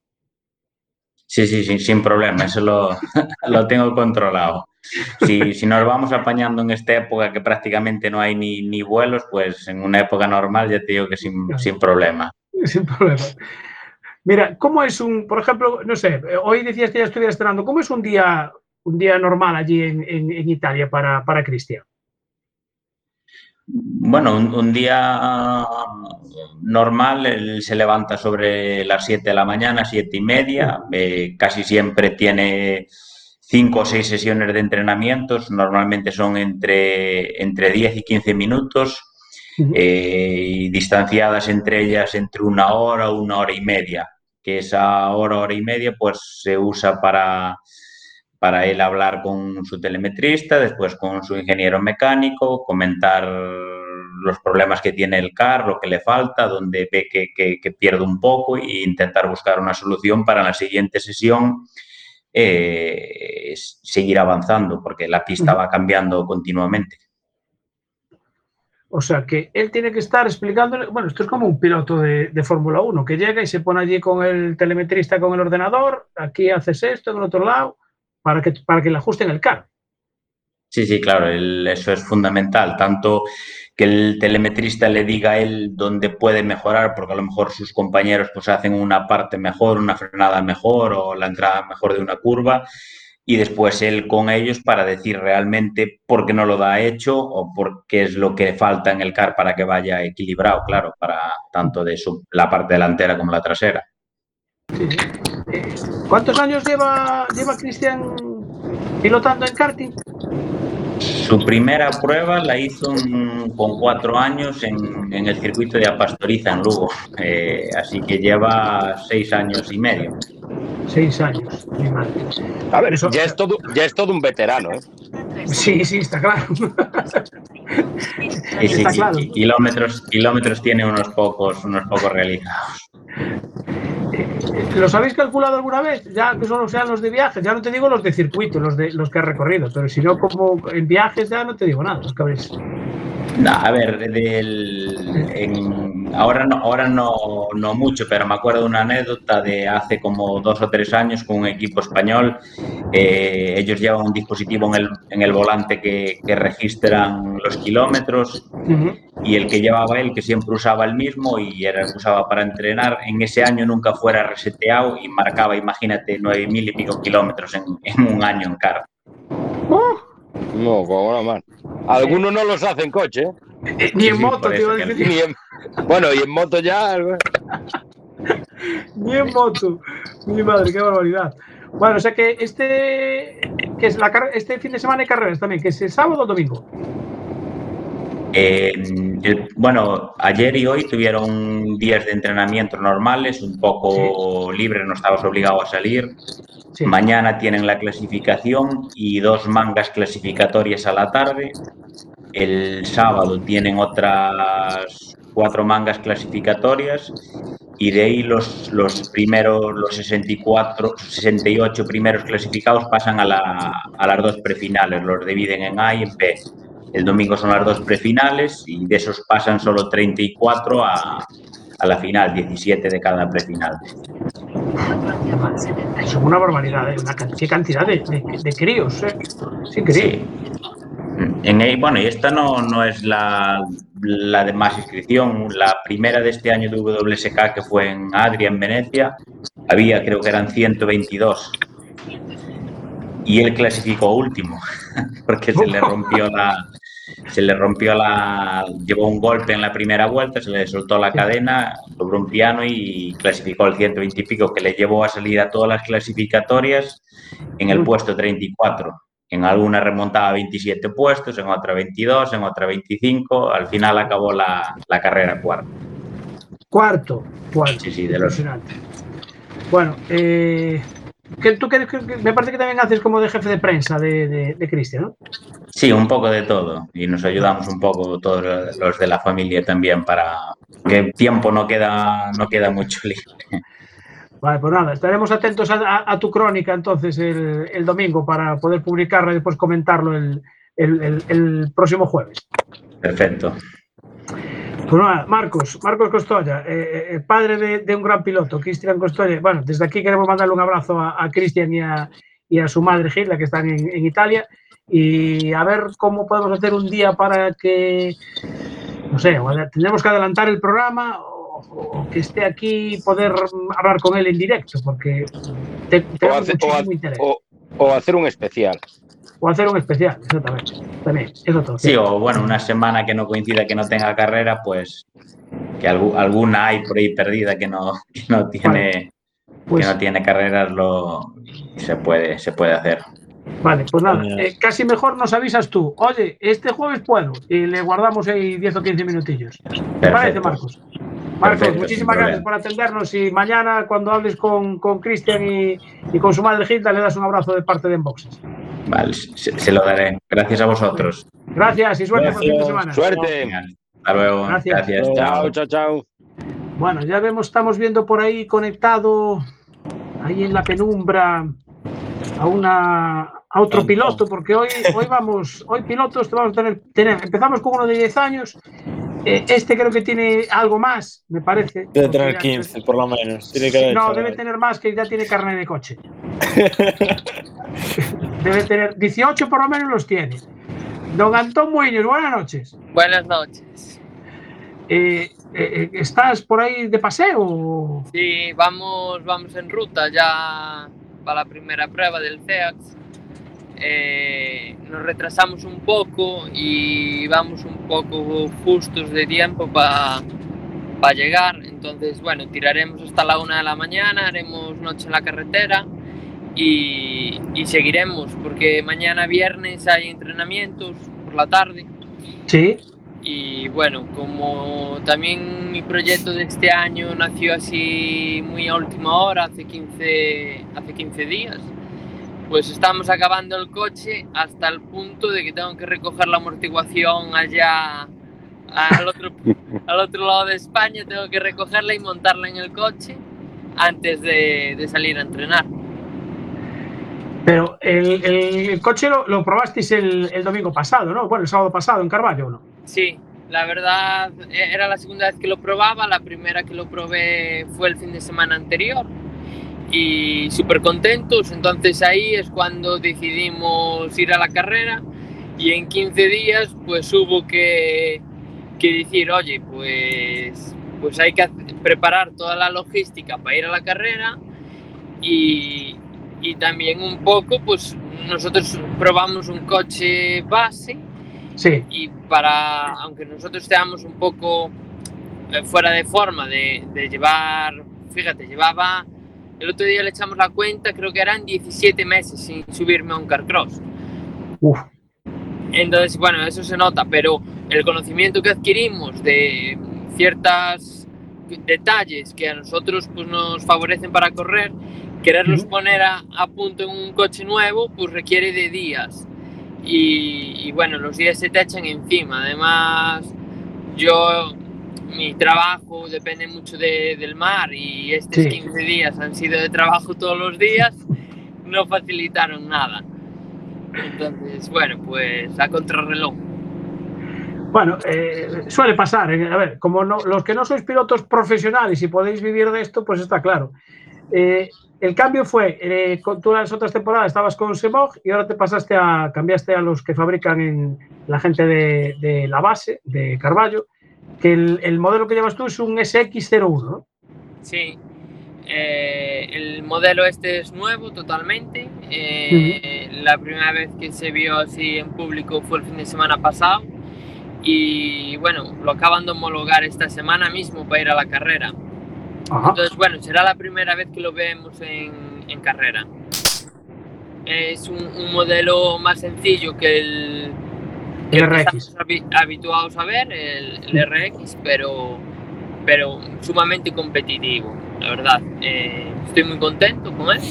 Sí, sí, sí, sin problema, eso lo, (laughs) lo tengo controlado. Si, si, nos vamos apañando en esta época que prácticamente no hay ni, ni vuelos, pues en una época normal ya te digo que sin, sin problema. (laughs) Sin problema. Mira, ¿cómo es un, por ejemplo, no sé, hoy decías que ya estuvieras estrenando, ¿cómo es un día, un día normal allí en, en, en Italia para, para Cristian? Bueno, un, día normal, él se levanta sobre las 7 de la mañana, siete y media, eh, casi siempre tiene cinco o seis sesiones de entrenamientos, normalmente son entre, entre 10 y 15 minutos, eh, distanciadas entre ellas entre una hora o una hora y media, que esa hora, hora y media, pues se usa para para él hablar con su telemetrista, después con su ingeniero mecánico, comentar los problemas que tiene el CAR, lo que le falta, donde ve que, pierde un poco e intentar buscar una solución para la siguiente sesión eh, seguir avanzando, porque la pista va cambiando continuamente. O sea que él tiene que estar explicándole, bueno, esto es como un piloto de, de Fórmula 1 que llega y se pone allí con el telemetrista, con el ordenador, aquí haces esto, en el otro lado, para que, para que le ajusten el carro. Sí, sí, claro, eso es fundamental. Tanto que el telemetrista le diga a él dónde puede mejorar, porque a lo mejor sus compañeros pues hacen una parte mejor, una frenada mejor o la entrada mejor de una curva. y después él con ellos para decir realmente por qué no lo da hecho o por qué es lo que falta en el car para que vaya equilibrado, claro, para tanto de su, la parte delantera como la trasera. ¿Cuántos años lleva, lleva Cristian pilotando en karting? Su primera prueba la hizo con cuatro años en, en, el circuito de Apastoriza, en Lugo. Eh, así que lleva seis años y medio. Seis años, mi madre. A ver, eso ya es todo, ya es todo un veterano, ¿eh? Sí, sí, está claro. Y sí, está claro. kilómetros, kilómetros tiene unos pocos, unos pocos realizados. ¿Los habéis calculado alguna vez? Ya que solo sean los de viajes, ya no te digo los de circuito, los de los que has recorrido, pero si no, como en viajes ya no te digo nada, los que. No, a ver, del, en, ahora, no, ahora no, no, mucho, pero me acuerdo de una anécdota de hace como dos o tres años con un equipo español. Eh, ellos llevan un dispositivo en el, en el volante que, que, registran los kilómetros uh -huh. y el que llevaba él, que siempre usaba el mismo y era el que usaba para entrenar, en ese año nunca fuera reseteado y marcaba, imagínate, nueve mil y pico kilómetros en, en, un año en carga. Uh. No, como una más. Algunos no los hacen coche. ¿eh? Eh, ni en sí, moto, te iba a decir. Ni en, bueno, y en moto ya. (laughs) ni en moto. Mi madre, qué barbaridad. Bueno, o sea que este, que es la, este fin de semana hay carreras también, que es el sábado o domingo. Eh, el, bueno, ayer y hoy tuvieron días de entrenamiento normales, un poco sí. libre, no estabas obligado a salir. Sí. Mañana tienen la clasificación y dos mangas clasificatorias a la tarde. El sábado tienen otras cuatro mangas clasificatorias y de ahí los, los primeros, los 64, 68 primeros clasificados pasan a, la, a las dos prefinales, los dividen en A y en B. El domingo son las dos prefinales y de esos pasan solo 34 a, a la final, 17 de cada prefinal. Es una barbaridad, ¿eh? una qué cantidad de, de, de críos. ¿eh? Increíble. Sí. En, bueno, y esta no, no es la, la, de más inscripción. La primera de este año de WSK, que fue en Adria, en Venecia, había, creo que eran 122. Y él clasificó último, (laughs) porque se le (laughs) rompió la, se le rompió la. Llevó un golpe en la primera vuelta, se le soltó la cadena, logró un piano y clasificó el 120 y pico, que le llevó a salir a todas las clasificatorias en el puesto 34. En alguna remontaba 27 puestos, en otra 22, en otra 25. Al final acabó la, la carrera cuarto. Cuarto, cuarto. Sí, sí, de los. Bueno, eh, que tú que, que, me parece que también haces como de jefe de prensa de, de, de Cristian, ¿no? Sí, un poco de todo. Y nos ayudamos un poco todos los de la familia también para que tiempo no queda, no queda mucho (laughs) libre. Vale, pues nada, estaremos atentos a, a, a tu crónica entonces el, el, domingo para poder publicarla y después comentarlo el, el, el próximo jueves. Perfecto. Pues nada, Marcos, Marcos Costoya, eh, eh, padre de, de, un gran piloto, Cristian Costoya. Bueno, desde aquí queremos mandarle un abrazo a, a Cristian y a, y a, su madre Gilda, que están en, en, Italia, y a ver cómo podemos hacer un día para que, no sé, tendremos que adelantar el programa o, o que esté aquí y poder hablar con él en directo, porque te, o, hacer, o, o hacer un especial o hacer un especial, exactamente. También, eso todo. Sí, o bueno, una semana que no coincida que no tenga carrera, pues que alguna hay por ahí perdida que no, (laughs) que no tiene vale. pues, que no tiene carreras lo se puede se puede hacer. Vale, pues nada, eh, casi mejor nos avisas tú. Oye, este jueves puedo y le guardamos ahí 10 o 15 minutillos. ¿Te parece, Marcos? Marcos, Perfecto, muchísimas gracias por atendernos y mañana cuando hables con Cristian y, y, con su madre Gilda le das un abrazo de parte de Enboxes. Vale, se, se, lo daré. Gracias a vosotros. Gracias y suerte por el fin de semana. Suerte. Hasta luego. Gracias. Gracias. Chao, chao, chao. Bueno, ya vemos, estamos viendo por ahí conectado, ahí en la penumbra, a una a otro piloto, porque hoy, hoy vamos, hoy pilotos vamos a tener, tener, empezamos con uno de 10 años, eh, este creo que tiene algo más, me parece. Debe tener 15, por lo menos. Tiene que no, debe tener más que ya tiene carne de coche. (laughs) debe tener 18 por lo menos los tiene. Don Antón Muñoz, buenas noches. Buenas noches. Eh, eh, ¿Estás por ahí de paseo? Sí, vamos, vamos en ruta ya para la primera prueba del CEAX. eh, nos retrasamos un poco y vamos un poco justos de tiempo para llegar. Entonces, bueno, tiraremos hasta la una de la mañana, haremos noche en la carretera y, y seguiremos, porque mañana viernes hay entrenamientos por la tarde. Sí. Y bueno, como también mi proyecto de este año nació así muy a última hora, hace 15, hace 15 días, pues estamos acabando el coche hasta el punto de que tengo que recoger la amortiguación allá al otro, (laughs) al otro lado de España, tengo que recogerla y montarla en el coche antes de, de salir a entrenar. Pero el, el coche lo, lo probasteis el, el, domingo pasado, ¿no? Bueno, el sábado pasado en Carballo, ¿no? Sí, la verdad e, era la segunda vez que lo probaba, la primera que lo probé fue el fin de semana anterior y súper contentos, entonces ahí es cuando decidimos ir a la carrera y en 15 días pues hubo que, que decir, oye, pues, pues hay que preparar toda la logística para ir a la carrera y, y también un poco, pues nosotros probamos un coche base sí. y para, aunque nosotros estemos un poco eh, fuera de forma de, de, llevar, fíjate, llevaba, el otro día le echamos la cuenta, creo que eran 17 meses sin subirme a un carcross. Uf. Entonces, bueno, eso se nota, pero el conocimiento que adquirimos de ciertos detalles que a nosotros pues, nos favorecen para correr, quererlos poner a, a, punto en un coche nuevo, pues requiere de días. Y, y, bueno, los días se te echan encima. Además, yo, mi trabajo depende mucho de, del mar y estos sí. 15 días han sido de trabajo todos los días, no facilitaron nada. Entonces, bueno, pues a contrarreloj. Bueno, eh, suele pasar. Eh, a ver, como no, los que no sois pilotos profesionales y podéis vivir de esto, pues está claro. Eh, el cambio fue, eh, tú las otras temporadas estabas con Semog y ahora te pasaste a, cambiaste a los que fabrican en la gente de, de la base, de Carballo, que el, el, modelo que llevas tú es un SX01, ¿no? Sí, eh, el modelo este es nuevo totalmente. Eh, uh -huh. La primera vez que se vio así en público fue el fin de semana pasado y bueno, lo acaban de homologar esta semana mismo para ir a la carrera. Ajá. Entonces, bueno, será la primera vez que lo vemos en, en carrera. Es un, un, modelo más sencillo que el, el RX. Que habituados a ver, el, el, RX, pero, pero sumamente competitivo, la verdad. Eh, estoy muy contento con él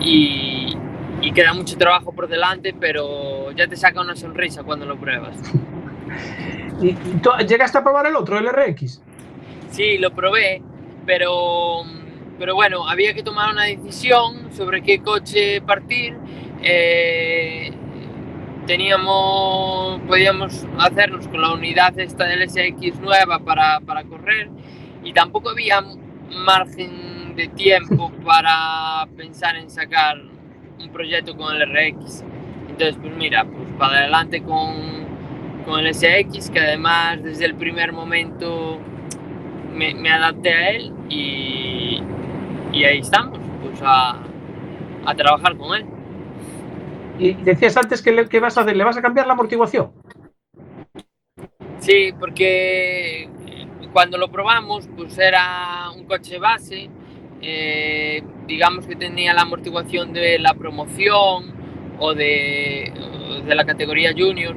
y, y, queda mucho trabajo por delante, pero ya te saca una sonrisa cuando lo pruebas. (laughs) ¿Y, tú llegaste a probar el otro, el RX? Sí, lo probé pero, pero bueno, había que tomar una decisión sobre qué coche partir. Eh, teníamos, podíamos hacernos con la unidad esta del SX nueva para, para correr y tampoco había margen de tiempo (laughs) para pensar en sacar un proyecto con el RX. Entonces, pues mira, pues para adelante con, con el SX, que además desde el primer momento me, me adapté a él y, y ahí estamos, pues a, a, trabajar con él. Y decías antes que, le, que vas a hacer, ¿le vas a cambiar la amortiguación? Sí, porque cuando lo probamos, pues era un coche base, eh, digamos que tenía la amortiguación de la promoción o de, de la categoría junior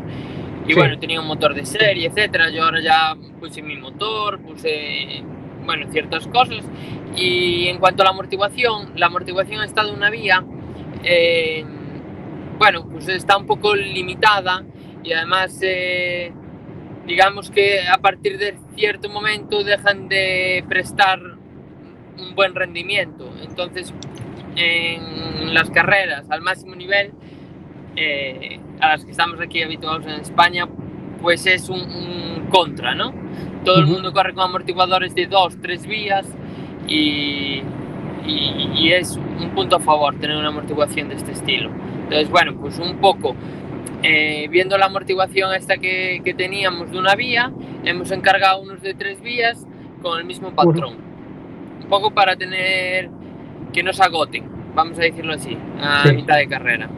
y sí. bueno, tenía un motor de serie, etcétera. Yo ahora ya puse mi motor, puse, bueno, ciertas cosas. Y en cuanto a la amortiguación, la amortiguación está de una vía, eh, bueno, pues está un poco limitada y además, eh, digamos que a partir de cierto momento dejan de prestar un buen rendimiento. Entonces, en las carreras al máximo nivel, eh, a las que estamos aquí habituados en España, pues es un, un contra, ¿no? Todo uh -huh. el mundo corre con amortiguadores de dos, tres vías y, y, y, es un punto a favor tener una amortiguación de este estilo. Entonces, bueno, pues un poco eh, viendo la amortiguación esta que, que, teníamos de una vía, hemos encargado unos de tres vías con el mismo patrón. Un poco para tener que no se agoten, vamos a decirlo así, a sí. mitad de carrera.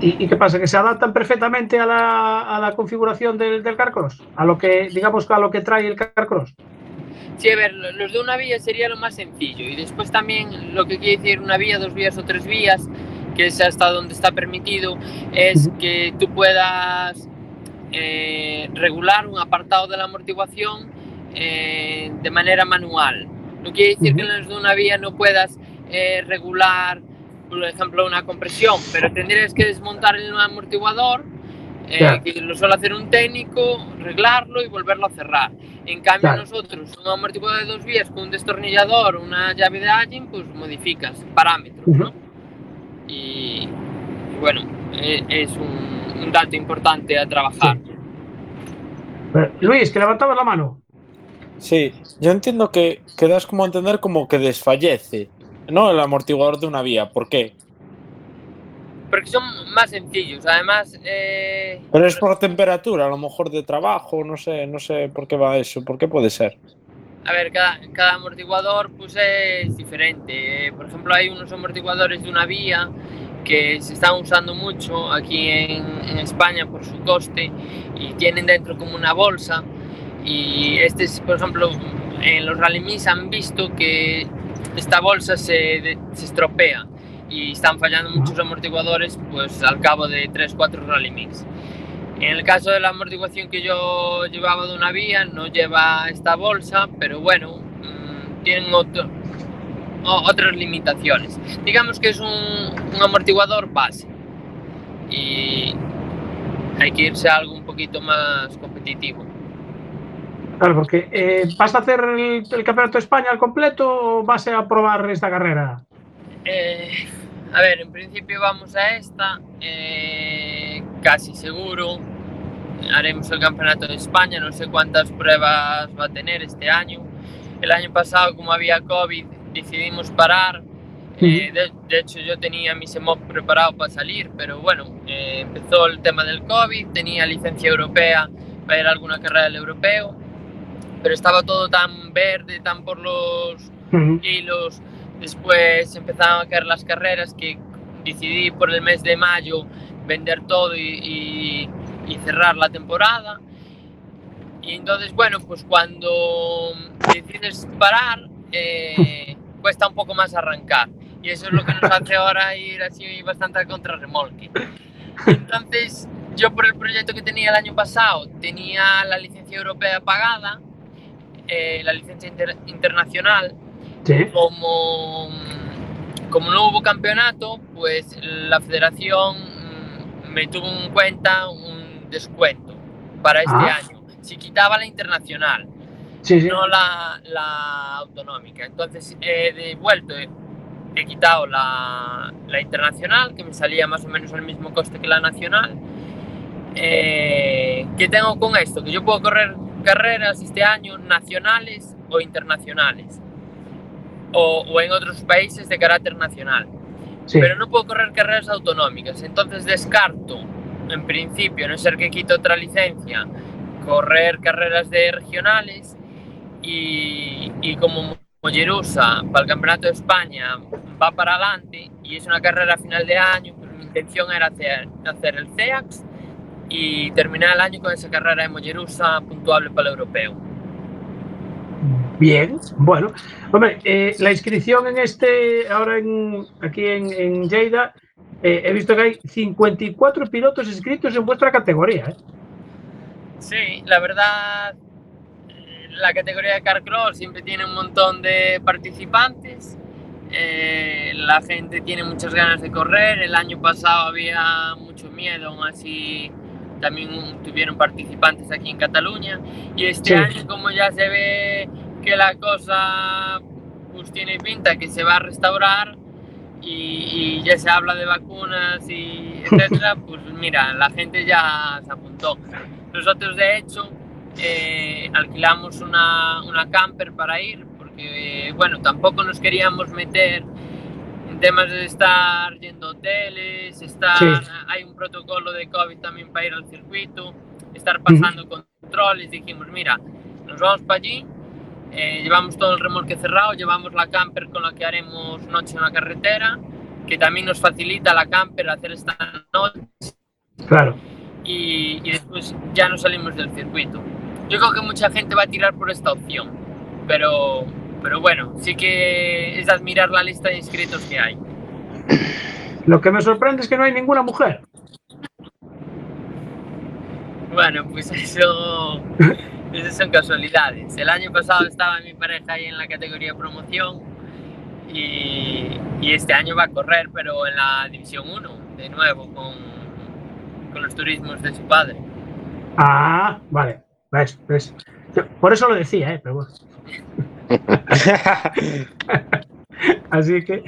¿Y, qué pasa? ¿Que se adaptan perfectamente a la, configuración del, del Carcross? A lo que, digamos, a lo que trae el Carcross. Sí, a ver, los de una vía sería lo más sencillo. Y después también lo que quiere decir una vía, dos vías o tres vías, que es hasta donde está permitido, es que tú puedas eh, regular un apartado de la amortiguación eh, de manera manual. No quiere decir que en los de una vía no puedas eh, regular, por ejemplo, una compresión, pero tendrías que desmontar el amortiguador, que lo suele hacer un técnico, arreglarlo y volverlo a cerrar. En cambio, nosotros, un amortiguador de dos vías con un destornillador, una llave de Allen, pues modificas parámetros, ¿no? Y, bueno, e, es, un, dato importante a trabajar. Luis, que levantabas la mano. Sí, yo entiendo que, que das como a entender como que desfallece, ¿no? El amortiguador de una vía. ¿Por qué? porque son más sencillos. Además. Eh, Pero es por temperatura, a lo mejor de trabajo, no sé, no sé por qué va eso, por qué puede ser. A ver, cada, cada amortiguador pues es diferente. Por ejemplo, hay unos amortiguadores de una vía que se están usando mucho aquí en, en España por su coste y tienen dentro como una bolsa. Y este, por ejemplo, en los rally han visto que esta bolsa se, se estropea y están fallando muchos amortiguadores pues al cabo de 3-4 rally mix. En el caso de la amortiguación que yo llevaba de una vía, no lleva esta bolsa, pero bueno, mmm, tienen otro, otras limitaciones. Digamos que es un, un, amortiguador base y hay que irse a algo un poquito más competitivo. Claro, porque eh, ¿vas a hacer el, el Campeonato de España al completo o vas a probar esta carrera? Eh, a ver, en principio vamos a esta, eh, casi seguro. Haremos el Campeonato de España, no sé cuántas pruebas va a tener este año. El año pasado, como había COVID, decidimos parar. Eh, de, hecho, yo tenía mi SEMOP preparado para salir, pero bueno, empezó el tema del COVID, tenía licencia europea para ir a alguna carrera del europeo, pero estaba todo tan verde, tan por los hilos Después empezaron a caer las carreras que decidí por el mes de mayo vender todo y, cerrar la temporada. Y entonces, bueno, pues cuando decides parar, eh, (laughs) cuesta un poco más arrancar. Y eso es lo que nos (laughs) hace ahora ir así bastante a contrarremolque. Entonces, yo por el proyecto que tenía el año pasado, tenía la licencia europea pagada, eh, la licencia internacional, como, como no hubo campeonato, pues la federación mm, me tuvo en cuenta un descuento para este ah. año. Si quitaba la internacional, no la, la, autonómica. Entonces he devuelto, he, quitado la, la, internacional, que me salía más o menos al mismo coste que la nacional. Eh, ¿Qué tengo con esto? Que yo puedo correr carreras este año nacionales o internacionales. O, en otros países de carácter nacional. Pero no puedo correr carreras autonómicas, entonces descarto, en principio, no ser que quite otra licencia, correr carreras de regionales y, y como Mollerusa para el Campeonato de España va para adelante y es una carrera a final de año, mi intención era hacer, hacer el CEAX y terminar el año con esa carrera de Mollerusa puntuable para el europeo. Bien, bueno. Hombre, eh, la inscripción en este, ahora en, aquí en, en Lleida, eh, he visto que hay 54 pilotos inscritos en vuestra categoría. ¿eh? Sí, la verdad, la categoría de Carcross siempre tiene un montón de participantes. la gente tiene muchas ganas de correr. El año pasado había mucho miedo, aún así también tuvieron participantes aquí en Cataluña. Y este año, como ya se ve que la cosa pues tiene pinta que se va a restaurar y, ya se habla de vacunas y (laughs) etcétera, pues mira, la gente ya se apuntó. Nosotros de hecho eh, alquilamos una, una, camper para ir porque bueno, tampoco nos queríamos meter temas de estar yendo a hoteles, estar, hay un protocolo de COVID también para ir al circuito, estar pasando controles, dijimos, mira, nos vamos para allí eh, llevamos todo el remolque cerrado, llevamos la camper con la que haremos noche en la carretera que también nos facilita la camper hacer esta noche Claro. y, y después ya no salimos del circuito. Yo creo que mucha gente va a tirar por esta opción, pero, pero bueno, sí que es de admirar la lista de inscritos que hay. Lo que me sorprende es que no hay ninguna mujer. Bueno, pues eso, (laughs) esas son casualidades. El año pasado estaba mi pareja ahí en la categoría promoción y, y este año va a correr, pero en la División 1, de nuevo, con, con los turismos de su padre. Ah, vale. ¿Ves? ¿Ves? Yo- Por eso lo decía, ¿eh? Pero bueno. (laughs) (laughs) Así que,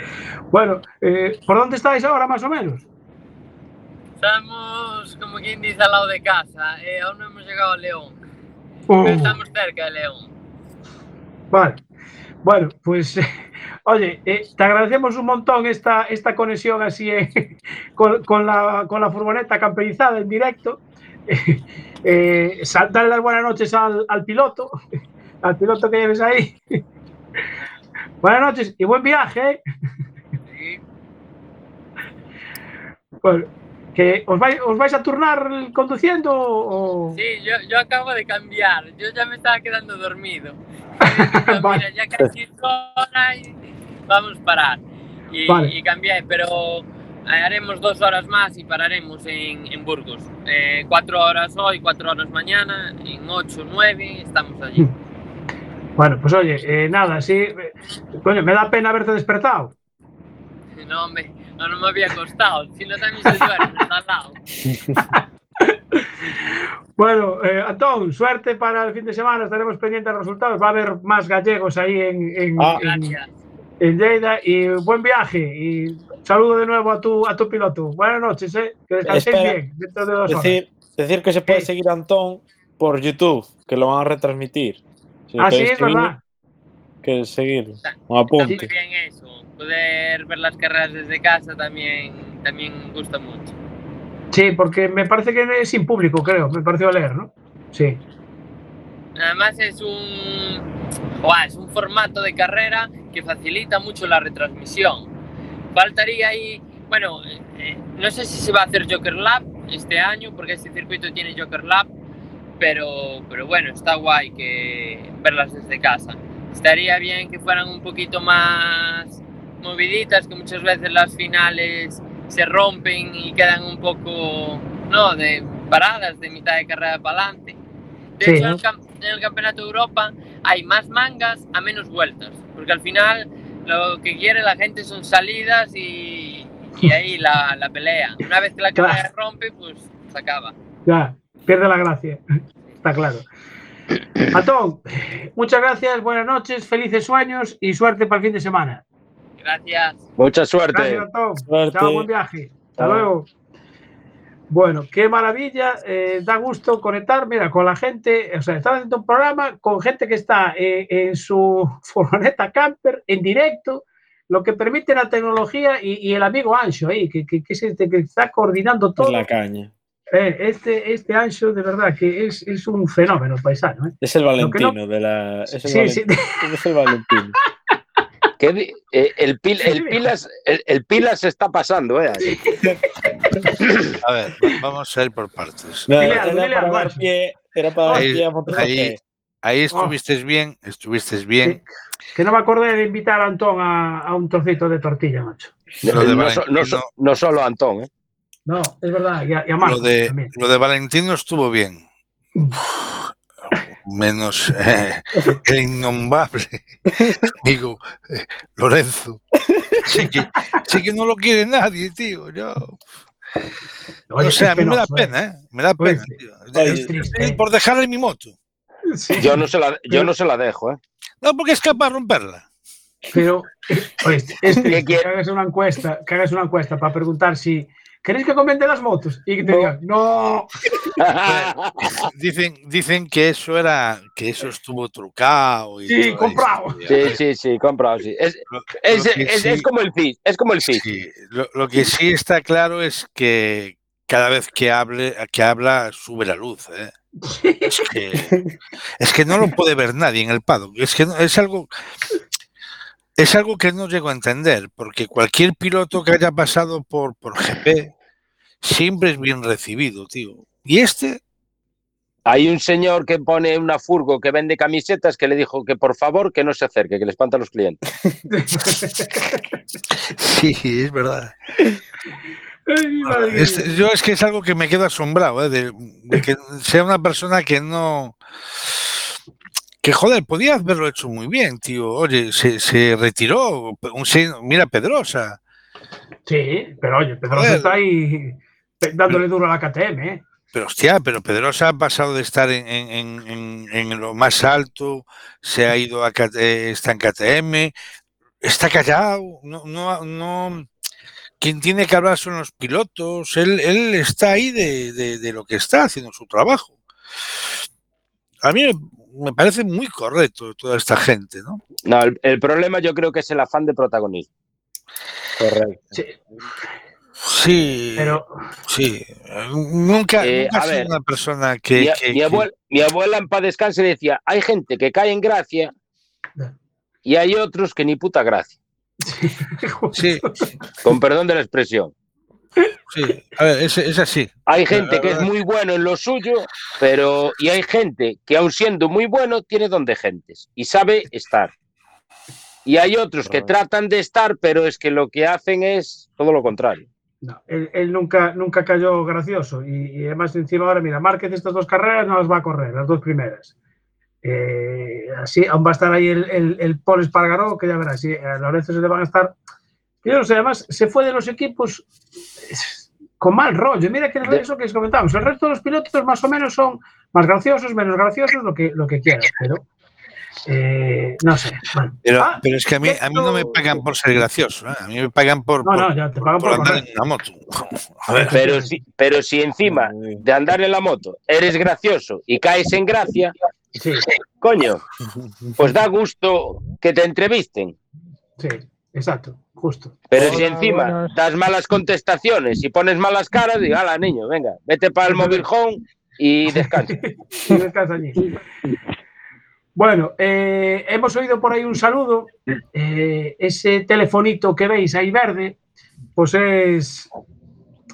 bueno, eh, ¿por dónde estáis ahora más o menos? Estamos, como quien dice, al lado de casa. eh, aún no hemos llegado a León, Uh, pero estamos cerca de León. vale. Bueno, pues, (laughs) oye, eh, te agradecemos un montón esta, esta conexión así eh, (laughs) con, con la, con la furgoneta camperizada en directo. Eh, darle las buenas noches al, al piloto, al piloto que lleves ahí. (laughs) buenas noches y buen viaje. ¿eh? Sí. Bueno, que os vais, os vais a turnar conduciendo o Sí, yo, yo acabo de cambiar. Yo ya me estaba quedando dormido. (laughs) Vale. Mira, ya casi es hora y vamos a parar. Y, Vale. y cambié, pero eh, haremos dos horas más y pararemos en, en Burgos. Eh, cuatro horas hoy, cuatro horas mañana. En ocho, nueve estamos allí. (laughs) Bueno, pues oye, eh, nada, sí. eh, coño, me da pena haberte despertado. No, hombre, no, no me había costado. Si no, también se está al lado. Bueno, eh, Antón, suerte para el fin de semana, estaremos pendientes de los resultados. Va a haber más gallegos ahí en, en, Ah. en- Lleida y buen viaje. Y saludo de nuevo a tu, a tu piloto. Buenas noches, eh. que descanséis Espera, bien dentro de dos horas. Decir, decir que se puede seguir a Antón por YouTube, que lo van a retransmitir. Ah, sí, es seguir, verdad. Que seguirlo. Un Está muy apunte. bien eso. Poder ver las carreras desde casa también, también gusta mucho. Sí, porque me parece que es sin público, creo. Me pareció leer, ¿no? Sí. Además es un, es un formato de carrera que facilita mucho la retransmisión. Faltaría ahí, bueno, eh, eh, no sé si se va a hacer Joker Lab este año, porque este circuito tiene Joker Lab, pero, pero bueno, está guay que verlas desde casa. Estaría bien que fueran un poquito más moviditas, que muchas veces las finales se rompen y quedan un poco, no, de paradas de mitad de carrera para adelante. De Sí, hecho, en, ¿no? en el Campeonato de Europa hay más mangas a menos vueltas, porque al final lo que quiere la gente son salidas y, y ahí la, la pelea. Una vez que la Claro. carrera rompe, pues se acaba. Ya, pierde la gracia. (laughs) Está claro. Antón, muchas gracias, buenas noches, felices sueños y suerte para el fin de semana. Gracias. Mucha suerte. Gracias. Suerte. Chao, buen viaje. Hasta Chao. luego. Bueno, qué maravilla, eh, da gusto conectar, mira, con la gente, o sea, estamos haciendo un programa con gente que está eh, en su (laughs) furgoneta camper, en directo, lo que permite la tecnología y, y el amigo Ancho ahí, que, que, que es este que está coordinando Es todo. la caña. Eh, este, este Ancho, de verdad, que es, es un fenómeno paisano. ¿eh? Es el que no- Valentino de la. Es el, Sí, sí, es el Valentino. (laughs) ¿Qué di- eh, el, pil- el, pilas, el, el pilas se está pasando, ¿eh? A ver, vamos a ir por partes. No, era, para dar pie, era para dar Ahí- pie a ahí- Ahí estuviste bien, estuviste bien. que no me acordé de invitar a Antón a, a un trocito de tortilla, macho. No, no Valentino, no solo Antón, ¿eh? No, es verdad, y a, y a Marcos lo de, también. lo de Valentino estuvo bien. Menos (laughs) eh, el innombrable (laughs) amigo eh, Lorenzo. Sí que, sí que no lo quiere nadie, tío. Yo, Oye, o sea, a mí me da ¿eh? pena, ¿eh? Me da pena, tío. Es- triste, ¿eh? por dejarle mi moto. Sí, Yo no se la, yo no se la dejo, ¿eh? No, porque es capaz de romperla. Pero, oye, es ¿Qué triste quiere? que hagas una encuesta, que hagas una encuesta para preguntar si queréis que comente las motos y que te No. digan, no, (laughs) Dicen, dicen que eso era, que eso estuvo trucado. Y Sí, comprado. Sí, sí, sí, comprado, sí. Es, Lo- es, lo es- sí- es como el FIS, es como el FIS. Sí, lo, lo que sí está claro es que cada vez que hable, que habla sube la luz. ¿eh? Es que (laughs) es que no lo puede ver nadie en el paddock. Es que no- es algo. es algo que no llego a entender, porque cualquier piloto que haya pasado por, por GP siempre es bien recibido, tío. Y este, Hay un señor que pone una furgo que vende camisetas que le dijo que por favor que no se acerque, que le espanta a los clientes. (laughs) sí, es verdad. Ay, madre mía. Este- yo es que es algo que me quedo asombrado, ¿eh? de, de que sea una persona que no... Que joder, podía haberlo hecho muy bien, tío. Oye, se, se retiró. Un, se- mira, Pedrosa. Sí, pero oye, Pedro Joder. está ahí dándole duro a la KTM, ¿eh? Pero hostia, pero Pedrosa ha pasado de estar en, en- en- en- en lo más alto, se ha ido a está en KTM, está callado, no, no, no. Quien tiene que hablar son los pilotos, él, él está ahí de, de- de lo que está haciendo su trabajo. A mí me, me parece muy correcto toda esta gente, ¿no? No, el, el problema yo creo que es el afán de protagonismo. Correcto. Sí, Sí, pero sí. Nunca, Eh, nunca a ver, una persona que, mi, que- mi que- abuela, mi abuela en paz descanse decía, hay gente que cae en gracia y hay otros que ni puta gracia, (laughs) Sí, con perdón de la expresión. sí. A ver, es, es así. Hay gente que es muy bueno en lo suyo, pero y hay gente que aun siendo muy bueno tiene don de gentes y sabe estar. Y hay otros que tratan de estar, pero es que lo que hacen es todo lo contrario. No, él, él nunca, nunca cayó gracioso. Y, y además, encima ahora, mira, Márquez estas dos carreras no las va a correr, las dos primeras. Eh, así, aún va a estar ahí el, el, el Paul Espargaró, que ya verás, sí, a Lorenzo se le van a estar. Yo no sé, además, se fue de los equipos con mal rollo. Mira que eso que os comentamos. El resto de los pilotos más o menos son más graciosos, menos graciosos, lo que, lo que quieras, pero eh, no sé. Bueno. Pero, Ah, pero es que a mí, a mí no me pagan por ser gracioso, ¿eh? a mí me pagan por, no, por, no, ya te pagan por por andar en una moto. A ver, Pero si, pero si encima de andar en la moto eres gracioso y caes en gracia, Sí, coño, pues da gusto que te entrevisten. sí, exacto, justo. Pero Hola, si encima buenas. das malas contestaciones y pones malas caras, diga, ala, niño, venga, vete para el móvil home y descansa. (laughs) Y descansa allí. Bueno, eh, hemos oído por ahí un saludo. Eh, ese telefonito que veis ahí verde, pues es,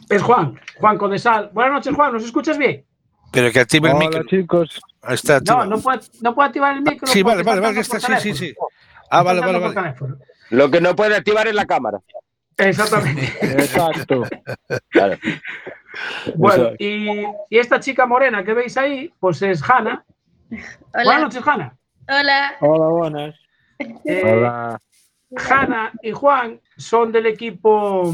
es Juan, Juan Condesal. Buenas noches, Juan, ¿nos escuchas bien? pero que active el Hola micro. chicos, Ahí está, No, no puede, no puede activar el micro. Sí, vale, vale, vale, está sí, sí, sí. Ah, vale, vale, vale. teléfono. Lo que no puede activar es la cámara. Exactamente. (laughs) (laughs) exacto. Claro. Bueno, y, y esta chica morena que veis ahí, pues es Hanna. (laughs) Buenas Hola, noches, Hanna. hola. Hola, buenas. Eh, Hola. Hanna y Juan son del equipo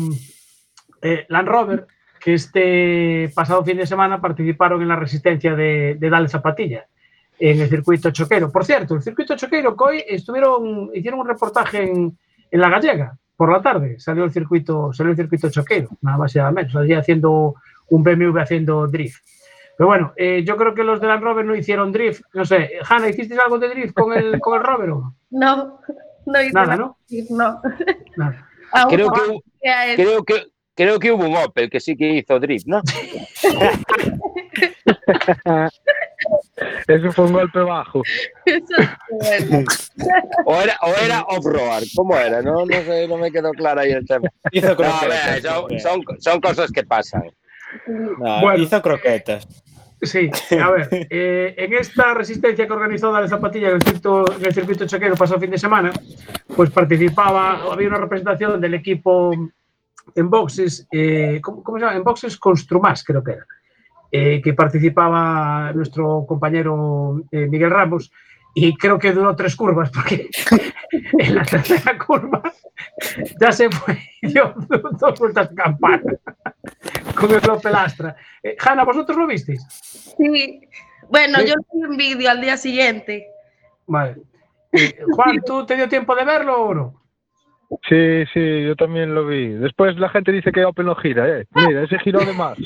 eh, Land Rover, que este pasado fin de semana participaron en la resistencia de, de Dale Zapatilla en el circuito choquero. Por cierto, el circuito choquero que hoy estuvieron, hicieron un reportaje en, en La Gallega por la tarde. Salió el circuito, salió el circuito choquero, nada más y nada menos. Allí haciendo un BMW haciendo drift. Pero bueno, eh, yo creo que los de Land Rover no hicieron drift. No sé, Hanna, ¿hiciste algo de drift con el, con el Rover no? No, no hice Nada, nada. ¿no? No. Nada. Aún Creo que, creo que creo que hubo un Opel que sí que hizo drift, ¿no? (laughs) Eso fue un golpe bajo. O era, o era off-road, ¿cómo era? No, no sé, no me quedó claro ahí el tema. Hizo No, a croquetas. ver, son, también. son, son cosas que pasan. No, Bueno. Hizo croquetas. Sí, a ver, (laughs) eh, en esta resistencia que organizó Dale Zapatilla en el, circuito, en el circuito choquero pasado fin de semana, pues participaba, había una representación del equipo en boxes, eh, ¿cómo, cómo se llama? En boxes Construmas, creo que era, eh, que participaba nuestro compañero eh, Miguel Ramos, y creo que duró tres curvas, porque en la tercera curva ya se fue, dio (laughs) dos vueltas de campana con el Opel Astra. Eh, Hanna, ¿vosotros lo visteis? Sí. Bueno, Sí. yo vi un vídeo al día siguiente. Vale. Eh, Juan, ¿tú te dio tiempo de verlo o no? Sí, sí, yo también lo vi. Después la gente dice que Opel no gira, eh. Mira, ese giró de más.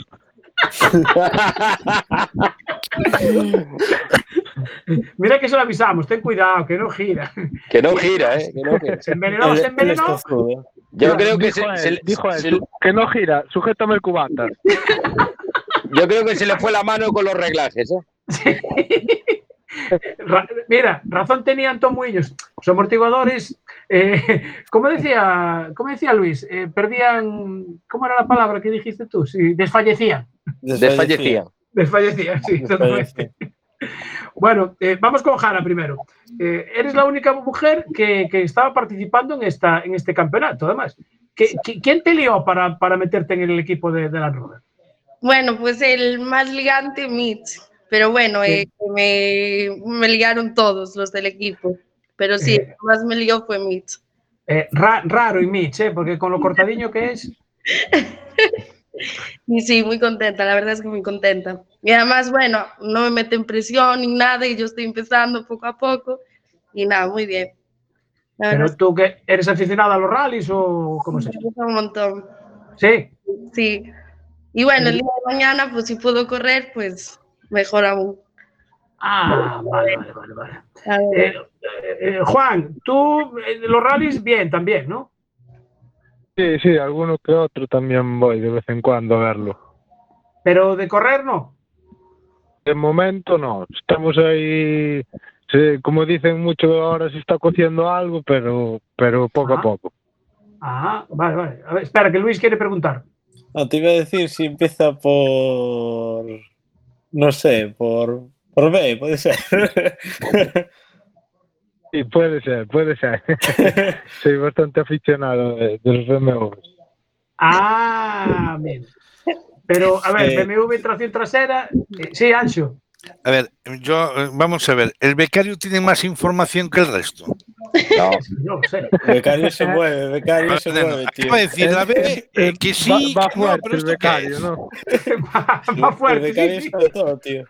(laughs) (laughs) Mira que se lo avisamos, ten cuidado, que no gira. Que no (laughs) gira, ¿eh? Que no gira. Se envenenó, se envenenó. estozudo. Yo creo que se, dijo él, se- dijo él, se- "Su- que no gira, sujétame el cubata. (laughs) yo creo que se le fue la mano con los reglajes, ¿eh? Ra- mira, razón tenía Antón Muñoz. Los amortiguadores, eh, como decía, como decía Luis, eh, perdían, ¿cómo era la palabra que dijiste tú? Sí, desfallecían. Desfallecían. Desfallecían, sí. exactamente. Bueno, eh, vamos con Jara primero. Eh, eres la única mujer que, que estaba participando en, esta, en este campeonato, además. ¿Qué- ¿Quién te lió para, para meterte en el equipo de, de Land Rover? Bueno, pues el más ligante, Mitch. Pero bueno, eh, me, me ligaron todos los del equipo. Pero sí, el que más me lió fue Mitch. Eh, ra- raro y Mitch, ¿eh? porque con lo cortadiño que es. (laughs) Y sí, muy contenta, la verdad es que muy contenta. Y además, bueno, no me meten presión ni nada y yo estoy empezando poco a poco. Y nada, muy bien. Pero tú que eres aficionada a los rallies o cómo se gusta un montón. Sí. Sí. Y bueno, el día de mañana, pues si puedo correr, pues mejor aún. Ah, vale, vale, vale. vale. Eh, eh, Juan, tú eh, los rallies bien también, ¿no? Sí, sí, alguno que otro también voy de vez en cuando a verlo. Pero de correr no. De momento no, estamos ahí, sí, como dicen mucho ahora se está cociendo algo, pero, pero poco Ah. a poco. Ah, vale, vale. A ver, espera, que Luis quiere preguntar. No, te iba a decir si empieza por. No sé, por. Por B, puede ser. (laughs) Sí, puede ser, puede ser. (laughs) Soy bastante aficionado de, de los BMW. Ah, bien. Pero, a ver, Eh. BMW tracción trasera. eh, sí, Ancho. A ver, yo, eh, vamos a ver, el becario tiene más información que el resto. No. No lo sé. Becario se mueve, Becario se No, mueve, tío. acaba de decir la B, eh, que sí, va, va que no, fuerte pero el esto qué becario? ¿no? Va (laughs) El- (laughs) va el fuerte. becario sí, sí, sabe todo, tío.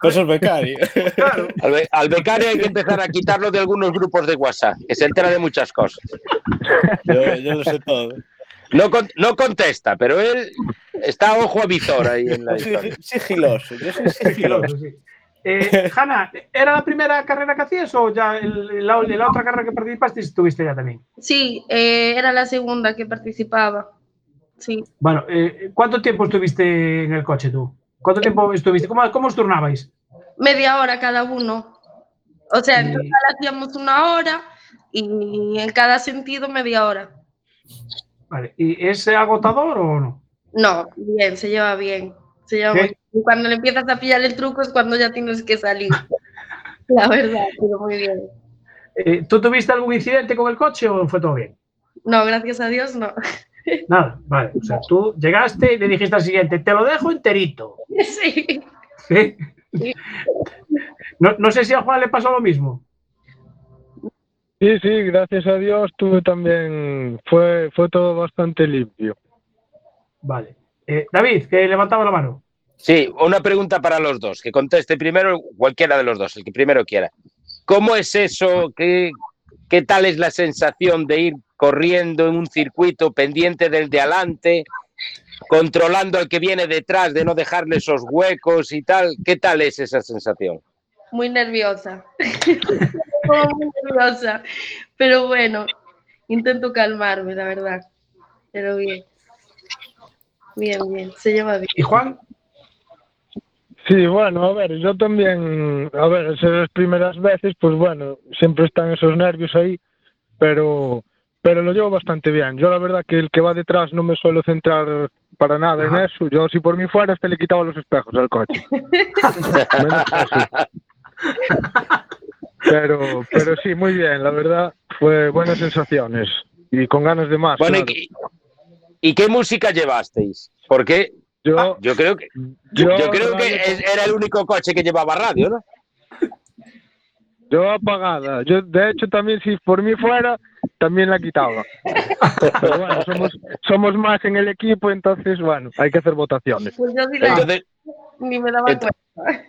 Pues es becario. claro. Al, be- al becario hay que empezar a quitarlo de algunos grupos de WhatsApp, que se entera de muchas cosas. Yo, yo lo sé todo. No, con- no contesta, pero él está a ojo a visor ahí en la historia. Sigiloso, yo soy sigiloso. Eh, Hanna, ¿era la primera carrera que hacías o ya el- la, la otra carrera que participaste estuviste ya también? Sí, eh, era la segunda que participaba. Sí. Bueno, eh, ¿cuánto tiempo estuviste en el coche tú? ¿Cuánto tiempo estuviste? ¿Cómo, cómo os turnabais? Media hora cada uno. O sea, en total hacíamos una hora y en cada sentido media hora. Vale, ¿Y es agotador o no? No, bien, se lleva bien. Se lleva muy bien. Cuando le empiezas a pillar el truco es cuando ya tienes que salir. (laughs) La verdad, pero muy bien. Eh, ¿Tú tuviste algún incidente con el coche o fue todo bien? No, gracias a Dios, no. (laughs) Nada, vale. O sea, tú llegaste y le dijiste al siguiente, te lo dejo enterito. Sí. (laughs) ¿Sí? Sí. No, no sé si a Juan le pasó lo mismo. Sí, sí, gracias a Dios tuve también, fue, fue todo bastante limpio. Vale. Eh, David, que levantaba la mano. Sí, una pregunta para los dos, que conteste primero cualquiera de los dos, el que primero quiera. ¿Cómo es eso? ¿Qué, qué tal es la sensación de ir corriendo en un circuito pendiente del de adelante, controlando al que viene detrás, de no dejarle esos huecos y tal? ¿Qué tal es esa sensación? Muy nerviosa. (laughs) Muy nerviosa. Pero bueno, intento calmarme, la verdad. Pero bien. Bien, bien. Se lleva bien. ¿Y Juan? Sí, bueno, a ver, yo también, a ver, esas primeras veces, pues bueno, siempre están esos nervios ahí, pero, pero lo llevo bastante bien. Yo la verdad que el que va detrás no me suelo centrar para nada en eso. Yo si por mí fuera, hasta le quitaba los espejos al coche. (laughs) Menos. Pero, pero sí, muy bien, la verdad, fue buenas sensaciones y con ganas de más. Bueno, ¿y, claro. qué- y qué música llevasteis? Porque Yo, yo creo que, yo, yo creo que es- era el único coche que llevaba radio, ¿no? Yo apagada. Yo, de hecho, también si por mí fuera, también la quitaba. Pero bueno, somos, somos más en el equipo, entonces, bueno, hay que hacer votaciones. Pues yo sí la Entonces, ni me daba Ent- cuenta.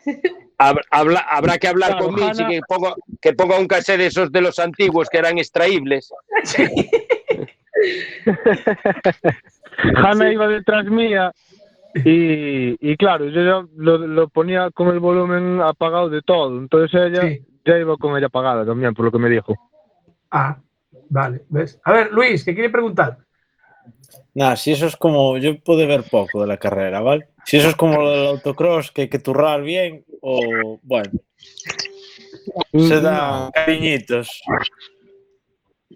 hab- habla- habrá que hablar Claro, con Michi que ponga, que ponga un cassette de esos de los antiguos que eran extraíbles. (laughs) Hanna iba detrás mía y, y claro, yo ya lo, lo ponía con el volumen apagado de todo. Entonces ella Sí. Ya iba con ella apagada también, por lo que me dijo. Ah, vale. ¿ves? A ver, Luis, que quiere preguntar. Nada, si eso es como. Yo pude ver poco de la carrera, ¿vale? Si eso es como lo del autocross, que hay que turrar bien, o. Bueno, Se dan cariñitos.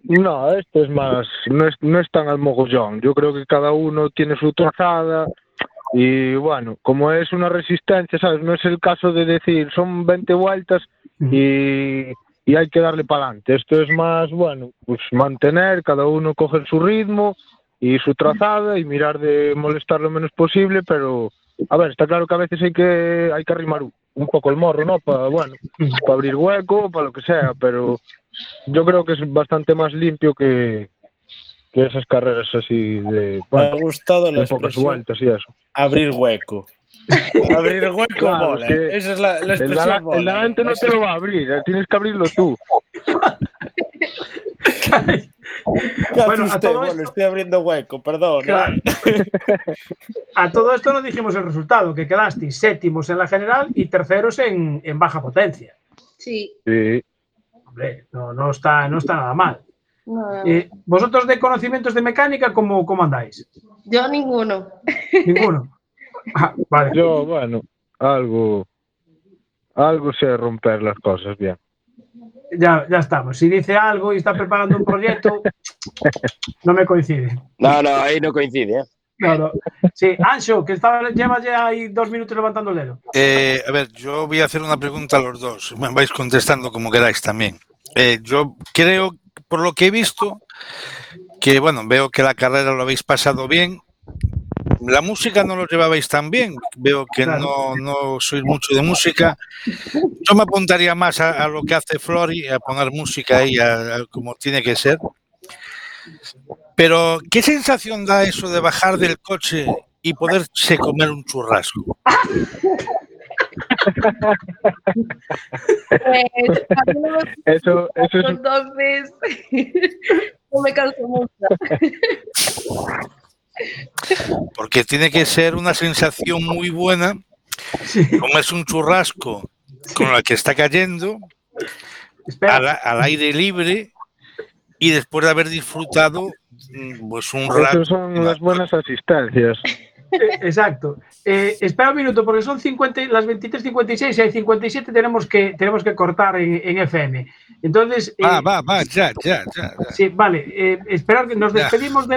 No, esto es más, no es, no es tan al mogollón. Yo creo que cada uno tiene su trazada y bueno, como es una resistencia, ¿sabes? No es el caso de decir son 20 vueltas y, y hay que darle para adelante. Esto es más, bueno, pues mantener, cada uno coger su ritmo y su trazada y mirar de molestar lo menos posible, pero a ver, está claro que a veces hay que hay que arrimar un, un poco el morro, ¿no? Para, bueno, para abrir hueco, para lo que sea, pero yo creo que es bastante más limpio que, que esas carreras así de, Me ha gustado la de pocas vueltas y eso. abrir hueco. (laughs) abrir hueco Claro, mola. que Esa es la, la El, expresión el de mola. adelante no te lo va a abrir, eh, tienes que abrirlo tú. (laughs) ¿Qué hace Bueno, a todo Bueno, esto- estoy abriendo hueco, perdón. Claro. (laughs) A todo esto no dijimos el resultado, que quedasteis séptimos en la general y terceros en, en baja potencia. Sí, Sí. Hombre, no, no, está, no está nada mal. No, Eh, ¿Vosotros de conocimientos de mecánica cómo, cómo andáis? yo ninguno. Ninguno. (laughs) Ah, vale. Yo, bueno, algo, algo sé romper las cosas bien. Ya, ya estamos. Si dice algo y está preparando un proyecto, (laughs) no me coincide. No, no, ahí no coincide. ¿eh? No, no. Sí, Ancho, que estaba, lleva ya ahí dos minutos levantando el dedo. Eh, a ver, yo voy a hacer una pregunta a los dos. Me vais contestando como queráis también. Eh, yo creo, por lo que he visto, que bueno, veo que la carrera lo habéis pasado bien. La música no lo llevabais tan bien. Veo que no, no sois mucho de música. Yo me apuntaría más a, a lo que hace Flori, a poner música ahí a- a como tiene que ser. Pero, ¿qué sensación da eso de bajar del coche y poderse comer un churrasco? (laughs) Pues, Eso, eso es, entonces no me canso mucho. porque tiene que ser una sensación muy buena Sí. comerse un churrasco con la que está cayendo al, al aire libre y después de haber disfrutado mm, pues un rato. son las buenas asistencias. Eh, exacto. Eh, espera un minuto, porque son 50, y- las 23.56 y hay 57 tenemos que, tenemos que cortar en, en FM. Entonces, eh, Ah, va, va, ya, ya, ya. ya. sí, vale, eh, esperar que nos despedimos de